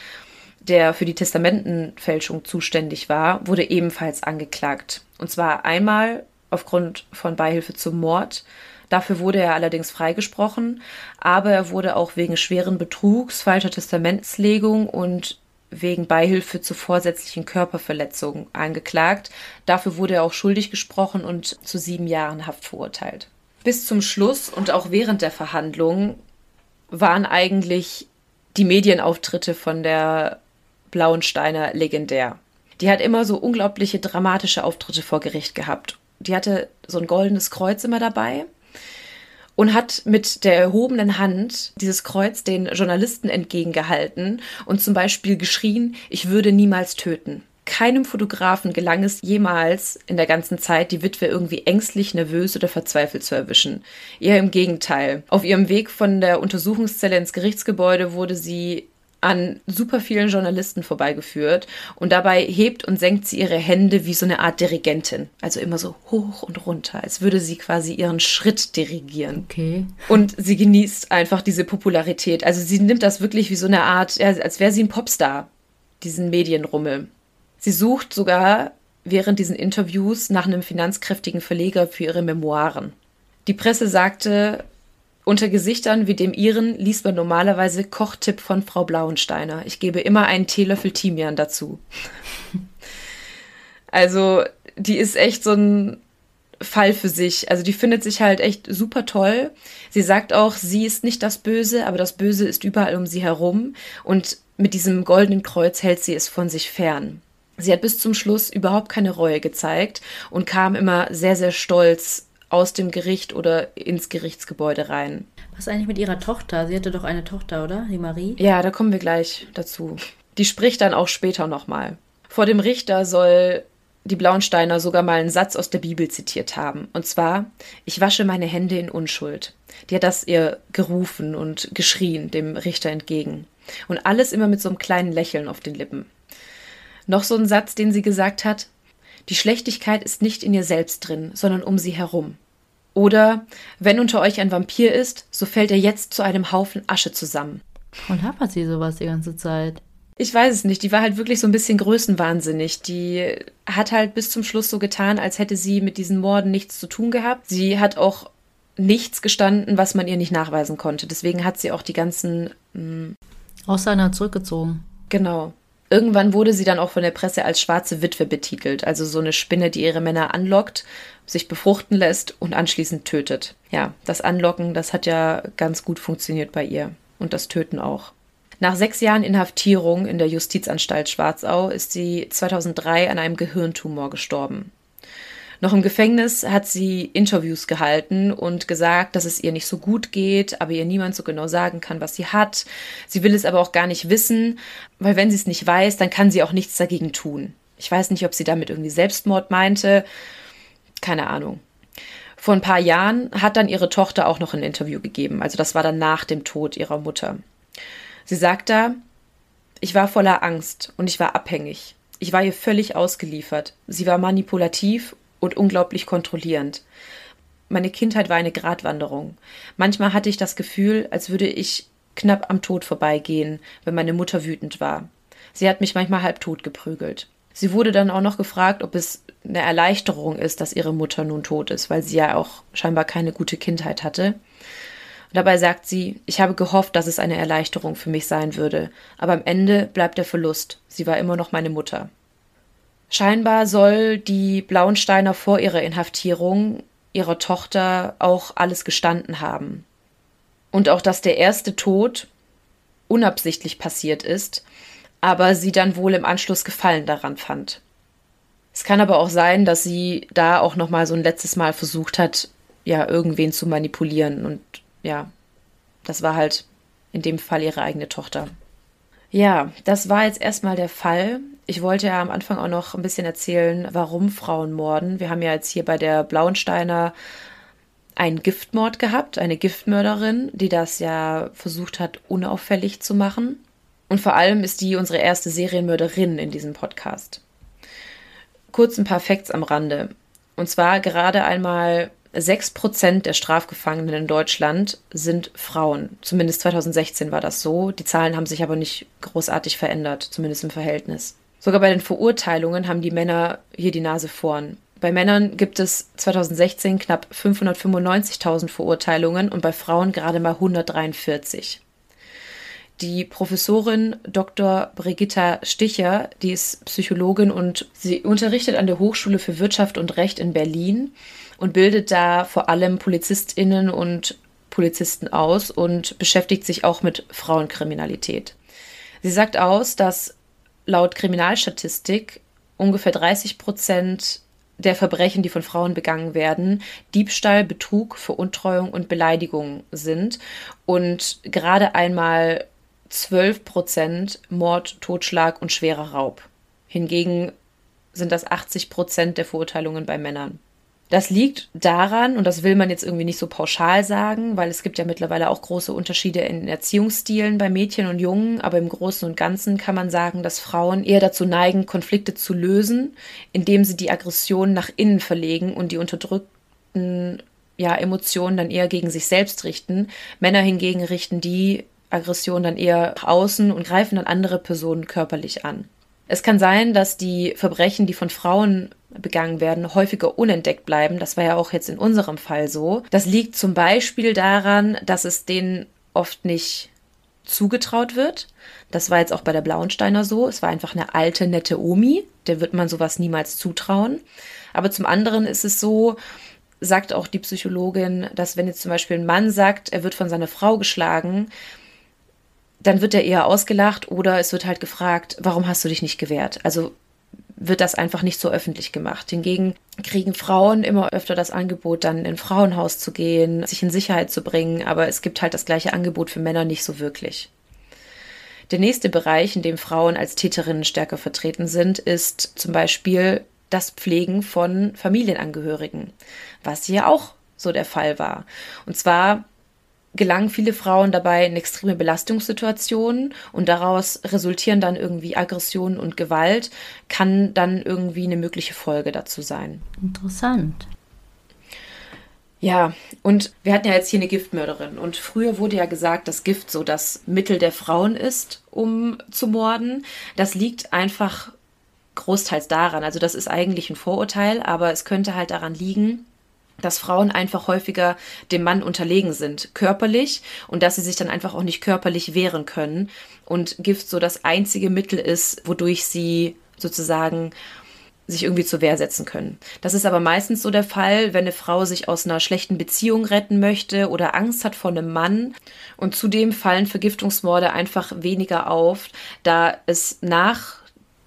der für die Testamentenfälschung zuständig war, wurde ebenfalls angeklagt. Und zwar einmal aufgrund von Beihilfe zum Mord. Dafür wurde er allerdings freigesprochen, aber er wurde auch wegen schweren Betrugs, falscher Testamentslegung und wegen Beihilfe zur vorsätzlichen Körperverletzung angeklagt. Dafür wurde er auch schuldig gesprochen und zu sieben Jahren Haft verurteilt. Bis zum Schluss und auch während der Verhandlungen waren eigentlich die Medienauftritte von der Blauensteiner legendär. Die hat immer so unglaubliche dramatische Auftritte vor Gericht gehabt. Die hatte so ein goldenes Kreuz immer dabei und hat mit der erhobenen Hand dieses Kreuz den Journalisten entgegengehalten und zum Beispiel geschrien, ich würde niemals töten. Keinem Fotografen gelang es jemals in der ganzen Zeit, die Witwe irgendwie ängstlich, nervös oder verzweifelt zu erwischen. Eher im Gegenteil. Auf ihrem Weg von der Untersuchungszelle ins Gerichtsgebäude wurde sie an super vielen Journalisten vorbeigeführt und dabei hebt und senkt sie ihre Hände wie so eine Art Dirigentin. Also immer so hoch und runter, als würde sie quasi ihren Schritt dirigieren. Okay. Und sie genießt einfach diese Popularität. Also sie nimmt das wirklich wie so eine Art, als wäre sie ein Popstar, diesen Medienrummel. Sie sucht sogar während diesen Interviews nach einem finanzkräftigen Verleger für ihre Memoiren. Die Presse sagte, unter Gesichtern wie dem ihren liest man normalerweise Kochtipp von Frau Blauensteiner. Ich gebe immer einen Teelöffel Thymian dazu. [LAUGHS] also, die ist echt so ein Fall für sich. Also, die findet sich halt echt super toll. Sie sagt auch, sie ist nicht das Böse, aber das Böse ist überall um sie herum. Und mit diesem goldenen Kreuz hält sie es von sich fern. Sie hat bis zum Schluss überhaupt keine Reue gezeigt und kam immer sehr, sehr stolz aus dem Gericht oder ins Gerichtsgebäude rein. Was ist eigentlich mit ihrer Tochter? Sie hatte doch eine Tochter, oder? Die Marie? Ja, da kommen wir gleich dazu. Die spricht dann auch später nochmal. Vor dem Richter soll die Blauensteiner sogar mal einen Satz aus der Bibel zitiert haben. Und zwar, ich wasche meine Hände in Unschuld. Die hat das ihr gerufen und geschrien dem Richter entgegen. Und alles immer mit so einem kleinen Lächeln auf den Lippen. Noch so ein Satz, den sie gesagt hat, die Schlechtigkeit ist nicht in ihr selbst drin, sondern um sie herum. Oder wenn unter euch ein Vampir ist, so fällt er jetzt zu einem Haufen Asche zusammen. Und hapert sie sowas die ganze Zeit? Ich weiß es nicht. Die war halt wirklich so ein bisschen größenwahnsinnig. Die hat halt bis zum Schluss so getan, als hätte sie mit diesen Morden nichts zu tun gehabt. Sie hat auch nichts gestanden, was man ihr nicht nachweisen konnte. Deswegen hat sie auch die ganzen. Mh, Aus seiner zurückgezogen. Genau. Irgendwann wurde sie dann auch von der Presse als schwarze Witwe betitelt, also so eine Spinne, die ihre Männer anlockt, sich befruchten lässt und anschließend tötet. Ja, das Anlocken, das hat ja ganz gut funktioniert bei ihr und das Töten auch. Nach sechs Jahren Inhaftierung in der Justizanstalt Schwarzau ist sie 2003 an einem Gehirntumor gestorben. Noch im Gefängnis hat sie Interviews gehalten und gesagt, dass es ihr nicht so gut geht, aber ihr niemand so genau sagen kann, was sie hat. Sie will es aber auch gar nicht wissen, weil wenn sie es nicht weiß, dann kann sie auch nichts dagegen tun. Ich weiß nicht, ob sie damit irgendwie Selbstmord meinte. Keine Ahnung. Vor ein paar Jahren hat dann ihre Tochter auch noch ein Interview gegeben. Also das war dann nach dem Tod ihrer Mutter. Sie sagt da, ich war voller Angst und ich war abhängig. Ich war ihr völlig ausgeliefert. Sie war manipulativ und unglaublich kontrollierend. Meine Kindheit war eine Gratwanderung. Manchmal hatte ich das Gefühl, als würde ich knapp am Tod vorbeigehen, wenn meine Mutter wütend war. Sie hat mich manchmal halbtot geprügelt. Sie wurde dann auch noch gefragt, ob es eine Erleichterung ist, dass ihre Mutter nun tot ist, weil sie ja auch scheinbar keine gute Kindheit hatte. Dabei sagt sie, ich habe gehofft, dass es eine Erleichterung für mich sein würde, aber am Ende bleibt der Verlust. Sie war immer noch meine Mutter. Scheinbar soll die Blauensteiner vor ihrer Inhaftierung ihrer Tochter auch alles gestanden haben. Und auch, dass der erste Tod unabsichtlich passiert ist, aber sie dann wohl im Anschluss Gefallen daran fand. Es kann aber auch sein, dass sie da auch noch mal so ein letztes Mal versucht hat, ja, irgendwen zu manipulieren und ja, das war halt in dem Fall ihre eigene Tochter. Ja, das war jetzt erstmal der Fall. Ich wollte ja am Anfang auch noch ein bisschen erzählen, warum Frauen morden. Wir haben ja jetzt hier bei der Blauensteiner einen Giftmord gehabt, eine Giftmörderin, die das ja versucht hat, unauffällig zu machen. Und vor allem ist die unsere erste Serienmörderin in diesem Podcast. Kurz ein paar Facts am Rande. Und zwar gerade einmal 6% der Strafgefangenen in Deutschland sind Frauen. Zumindest 2016 war das so. Die Zahlen haben sich aber nicht großartig verändert, zumindest im Verhältnis. Sogar bei den Verurteilungen haben die Männer hier die Nase vorn. Bei Männern gibt es 2016 knapp 595.000 Verurteilungen und bei Frauen gerade mal 143. Die Professorin Dr. Brigitta Sticher, die ist Psychologin und sie unterrichtet an der Hochschule für Wirtschaft und Recht in Berlin und bildet da vor allem Polizistinnen und Polizisten aus und beschäftigt sich auch mit Frauenkriminalität. Sie sagt aus, dass laut Kriminalstatistik ungefähr 30 Prozent der Verbrechen, die von Frauen begangen werden, Diebstahl, Betrug, Veruntreuung und Beleidigung sind und gerade einmal 12 Prozent Mord, Totschlag und schwerer Raub. Hingegen sind das 80 Prozent der Verurteilungen bei Männern. Das liegt daran, und das will man jetzt irgendwie nicht so pauschal sagen, weil es gibt ja mittlerweile auch große Unterschiede in Erziehungsstilen bei Mädchen und Jungen, aber im Großen und Ganzen kann man sagen, dass Frauen eher dazu neigen, Konflikte zu lösen, indem sie die Aggression nach innen verlegen und die unterdrückten ja, Emotionen dann eher gegen sich selbst richten. Männer hingegen richten die Aggression dann eher nach außen und greifen dann andere Personen körperlich an. Es kann sein, dass die Verbrechen, die von Frauen begangen werden, häufiger unentdeckt bleiben. Das war ja auch jetzt in unserem Fall so. Das liegt zum Beispiel daran, dass es denen oft nicht zugetraut wird. Das war jetzt auch bei der Blauensteiner so. Es war einfach eine alte, nette Omi. Der wird man sowas niemals zutrauen. Aber zum anderen ist es so, sagt auch die Psychologin, dass wenn jetzt zum Beispiel ein Mann sagt, er wird von seiner Frau geschlagen, dann wird er eher ausgelacht oder es wird halt gefragt, warum hast du dich nicht gewehrt? Also wird das einfach nicht so öffentlich gemacht. Hingegen kriegen Frauen immer öfter das Angebot, dann in Frauenhaus zu gehen, sich in Sicherheit zu bringen, aber es gibt halt das gleiche Angebot für Männer nicht so wirklich. Der nächste Bereich, in dem Frauen als Täterinnen stärker vertreten sind, ist zum Beispiel das Pflegen von Familienangehörigen, was hier auch so der Fall war. Und zwar gelangen viele Frauen dabei in extreme Belastungssituationen und daraus resultieren dann irgendwie Aggressionen und Gewalt, kann dann irgendwie eine mögliche Folge dazu sein. Interessant. Ja, und wir hatten ja jetzt hier eine Giftmörderin und früher wurde ja gesagt, dass Gift so das Mittel der Frauen ist, um zu morden. Das liegt einfach großteils daran, also das ist eigentlich ein Vorurteil, aber es könnte halt daran liegen, dass Frauen einfach häufiger dem Mann unterlegen sind, körperlich, und dass sie sich dann einfach auch nicht körperlich wehren können. Und Gift so das einzige Mittel ist, wodurch sie sozusagen sich irgendwie zur Wehr setzen können. Das ist aber meistens so der Fall, wenn eine Frau sich aus einer schlechten Beziehung retten möchte oder Angst hat vor einem Mann. Und zudem fallen Vergiftungsmorde einfach weniger auf, da es nach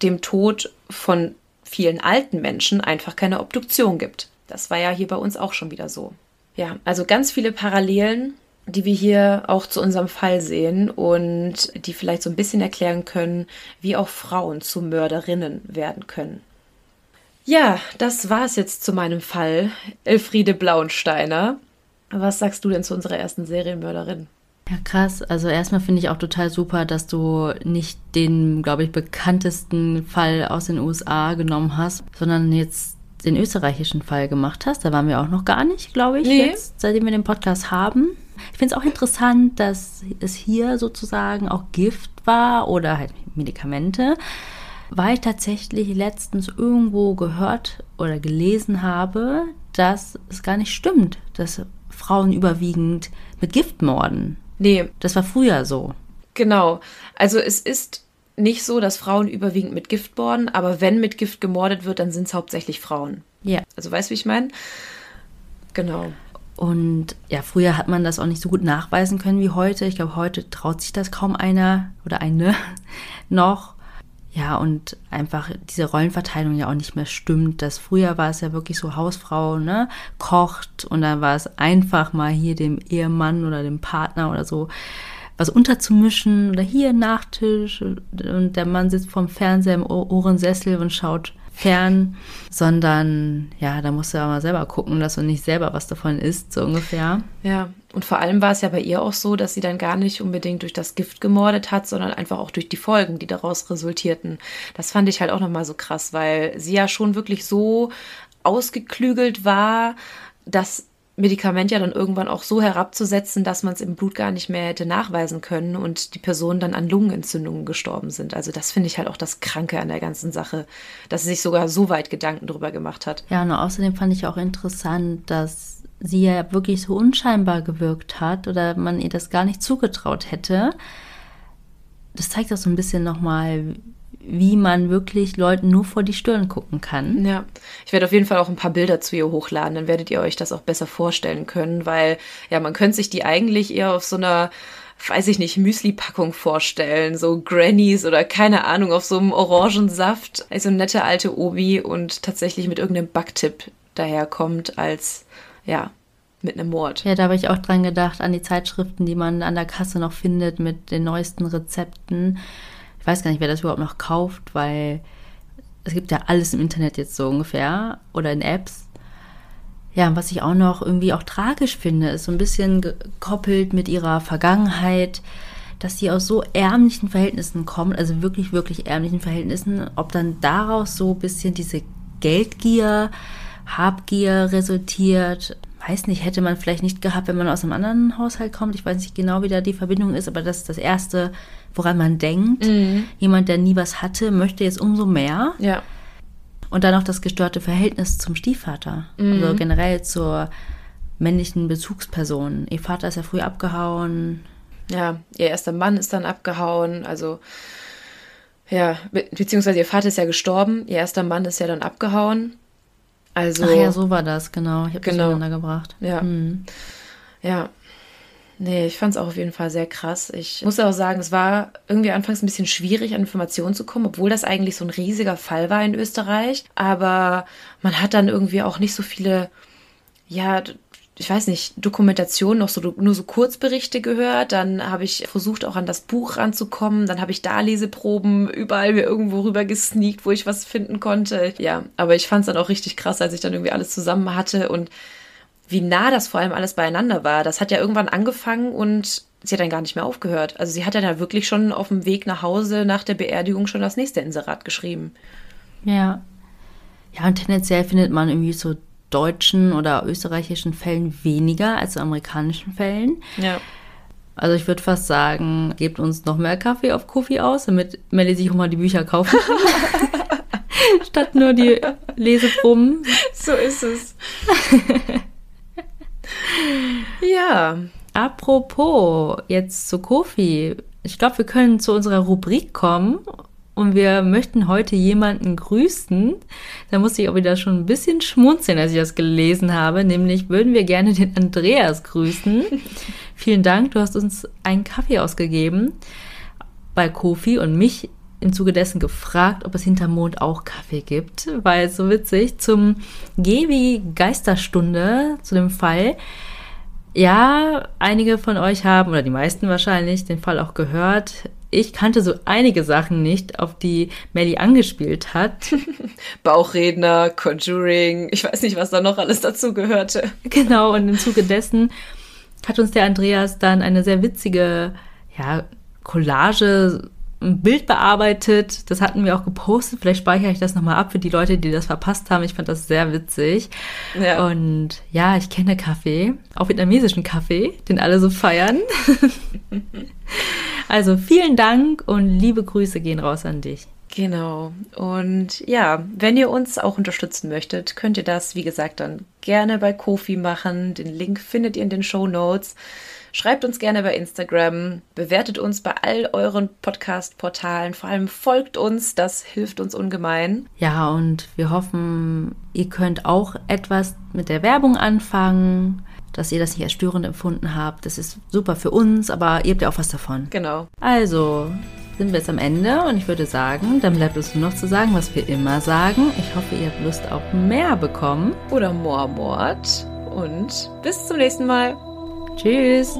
dem Tod von vielen alten Menschen einfach keine Obduktion gibt. Das war ja hier bei uns auch schon wieder so. Ja, also ganz viele Parallelen, die wir hier auch zu unserem Fall sehen und die vielleicht so ein bisschen erklären können, wie auch Frauen zu Mörderinnen werden können. Ja, das war es jetzt zu meinem Fall, Elfriede Blauensteiner. Was sagst du denn zu unserer ersten Serienmörderin? Ja, krass. Also erstmal finde ich auch total super, dass du nicht den, glaube ich, bekanntesten Fall aus den USA genommen hast, sondern jetzt den österreichischen Fall gemacht hast. Da waren wir auch noch gar nicht, glaube ich, nee. jetzt, seitdem wir den Podcast haben. Ich finde es auch interessant, dass es hier sozusagen auch Gift war oder halt Medikamente, weil ich tatsächlich letztens irgendwo gehört oder gelesen habe, dass es gar nicht stimmt, dass Frauen überwiegend mit Gift morden. Nee. Das war früher so. Genau. Also es ist nicht so, dass Frauen überwiegend mit Gift morden, aber wenn mit Gift gemordet wird, dann sind es hauptsächlich Frauen. Ja. Also weißt du, wie ich meine? Genau. Und ja, früher hat man das auch nicht so gut nachweisen können wie heute. Ich glaube, heute traut sich das kaum einer oder eine [LAUGHS] noch. Ja, und einfach diese Rollenverteilung ja auch nicht mehr stimmt. Das früher war es ja wirklich so Hausfrau, ne, kocht und dann war es einfach mal hier dem Ehemann oder dem Partner oder so was unterzumischen oder hier Nachtisch und der Mann sitzt vorm Fernseher im Ohrensessel und schaut fern, sondern ja, da musst du ja mal selber gucken, dass du nicht selber was davon isst, so ungefähr. Ja, und vor allem war es ja bei ihr auch so, dass sie dann gar nicht unbedingt durch das Gift gemordet hat, sondern einfach auch durch die Folgen, die daraus resultierten. Das fand ich halt auch nochmal so krass, weil sie ja schon wirklich so ausgeklügelt war, dass Medikament ja dann irgendwann auch so herabzusetzen, dass man es im Blut gar nicht mehr hätte nachweisen können und die Personen dann an Lungenentzündungen gestorben sind. Also das finde ich halt auch das Kranke an der ganzen Sache, dass sie sich sogar so weit Gedanken drüber gemacht hat. Ja, und außerdem fand ich auch interessant, dass sie ja wirklich so unscheinbar gewirkt hat oder man ihr das gar nicht zugetraut hätte. Das zeigt auch so ein bisschen nochmal, wie man wirklich Leuten nur vor die Stirn gucken kann. Ja, ich werde auf jeden Fall auch ein paar Bilder zu ihr hochladen, dann werdet ihr euch das auch besser vorstellen können, weil ja, man könnte sich die eigentlich eher auf so einer weiß ich nicht, Müsli-Packung vorstellen, so Grannies oder keine Ahnung, auf so einem Orangensaft, also eine nette alte Obi und tatsächlich mit irgendeinem Backtipp daherkommt als, ja, mit einem Mord. Ja, da habe ich auch dran gedacht, an die Zeitschriften, die man an der Kasse noch findet mit den neuesten Rezepten ich weiß gar nicht, wer das überhaupt noch kauft, weil es gibt ja alles im Internet jetzt so ungefähr oder in Apps. Ja, und was ich auch noch irgendwie auch tragisch finde, ist so ein bisschen gekoppelt mit ihrer Vergangenheit, dass sie aus so ärmlichen Verhältnissen kommt, also wirklich, wirklich ärmlichen Verhältnissen, ob dann daraus so ein bisschen diese Geldgier, Habgier resultiert. Weiß nicht, hätte man vielleicht nicht gehabt, wenn man aus einem anderen Haushalt kommt. Ich weiß nicht genau, wie da die Verbindung ist, aber das ist das Erste, woran man denkt. Mhm. Jemand, der nie was hatte, möchte jetzt umso mehr. Ja. Und dann noch das gestörte Verhältnis zum Stiefvater. Mhm. Also generell zur männlichen Bezugsperson. Ihr Vater ist ja früh abgehauen. Ja, ihr erster Mann ist dann abgehauen. Also, ja, be beziehungsweise ihr Vater ist ja gestorben. Ihr erster Mann ist ja dann abgehauen. Also, Ach ja, so war das, genau. Ich habe genau. das miteinander gebracht. Ja. Mhm. Ja, Nee, ich fand es auch auf jeden Fall sehr krass. Ich muss auch sagen, es war irgendwie anfangs ein bisschen schwierig, an Informationen zu kommen, obwohl das eigentlich so ein riesiger Fall war in Österreich. Aber man hat dann irgendwie auch nicht so viele, ja, ich weiß nicht, Dokumentationen, noch so nur so Kurzberichte gehört. Dann habe ich versucht, auch an das Buch ranzukommen. Dann habe ich da Leseproben überall mir irgendwo rüber gesneakt, wo ich was finden konnte. Ja, aber ich fand es dann auch richtig krass, als ich dann irgendwie alles zusammen hatte und wie nah das vor allem alles beieinander war. Das hat ja irgendwann angefangen und sie hat dann gar nicht mehr aufgehört. Also sie hat dann ja wirklich schon auf dem Weg nach Hause nach der Beerdigung schon das nächste Inserat geschrieben. Ja. Ja, und tendenziell findet man irgendwie so deutschen oder österreichischen Fällen weniger als amerikanischen Fällen. Ja. Also ich würde fast sagen, gebt uns noch mehr Kaffee auf Kofi aus, damit Melly sich auch mal die Bücher kaufen kann. [LAUGHS] Statt nur die Leseproben. So ist es. [LAUGHS] Ja. Apropos, jetzt zu Kofi. Ich glaube, wir können zu unserer Rubrik kommen und wir möchten heute jemanden grüßen. Da musste ich auch wieder schon ein bisschen schmunzeln, als ich das gelesen habe. Nämlich würden wir gerne den Andreas grüßen. [LAUGHS] Vielen Dank, du hast uns einen Kaffee ausgegeben bei Kofi und mich im Zuge dessen gefragt, ob es hinterm Mond auch Kaffee gibt, weil so witzig zum Gewi Geisterstunde, zu dem Fall, ja, einige von euch haben, oder die meisten wahrscheinlich, den Fall auch gehört. Ich kannte so einige Sachen nicht, auf die Melly angespielt hat. [LAUGHS] Bauchredner, Conjuring, ich weiß nicht, was da noch alles dazu gehörte. Genau, und im Zuge dessen hat uns der Andreas dann eine sehr witzige, ja, Collage ein Bild bearbeitet. Das hatten wir auch gepostet. Vielleicht speichere ich das nochmal ab für die Leute, die das verpasst haben. Ich fand das sehr witzig. Ja. Und ja, ich kenne Kaffee, auch vietnamesischen Kaffee, den alle so feiern. [LAUGHS] also vielen Dank und liebe Grüße gehen raus an dich. Genau. Und ja, wenn ihr uns auch unterstützen möchtet, könnt ihr das, wie gesagt, dann gerne bei Kofi machen. Den Link findet ihr in den Show Notes. Schreibt uns gerne bei Instagram, bewertet uns bei all euren Podcast-Portalen, vor allem folgt uns, das hilft uns ungemein. Ja, und wir hoffen, ihr könnt auch etwas mit der Werbung anfangen dass ihr das nicht als störend empfunden habt. Das ist super für uns, aber ihr habt ja auch was davon. Genau. Also, sind wir jetzt am Ende und ich würde sagen, dann bleibt uns nur noch zu sagen, was wir immer sagen. Ich hoffe, ihr habt Lust auf mehr bekommen. Oder Moormord. Und bis zum nächsten Mal. Tschüss.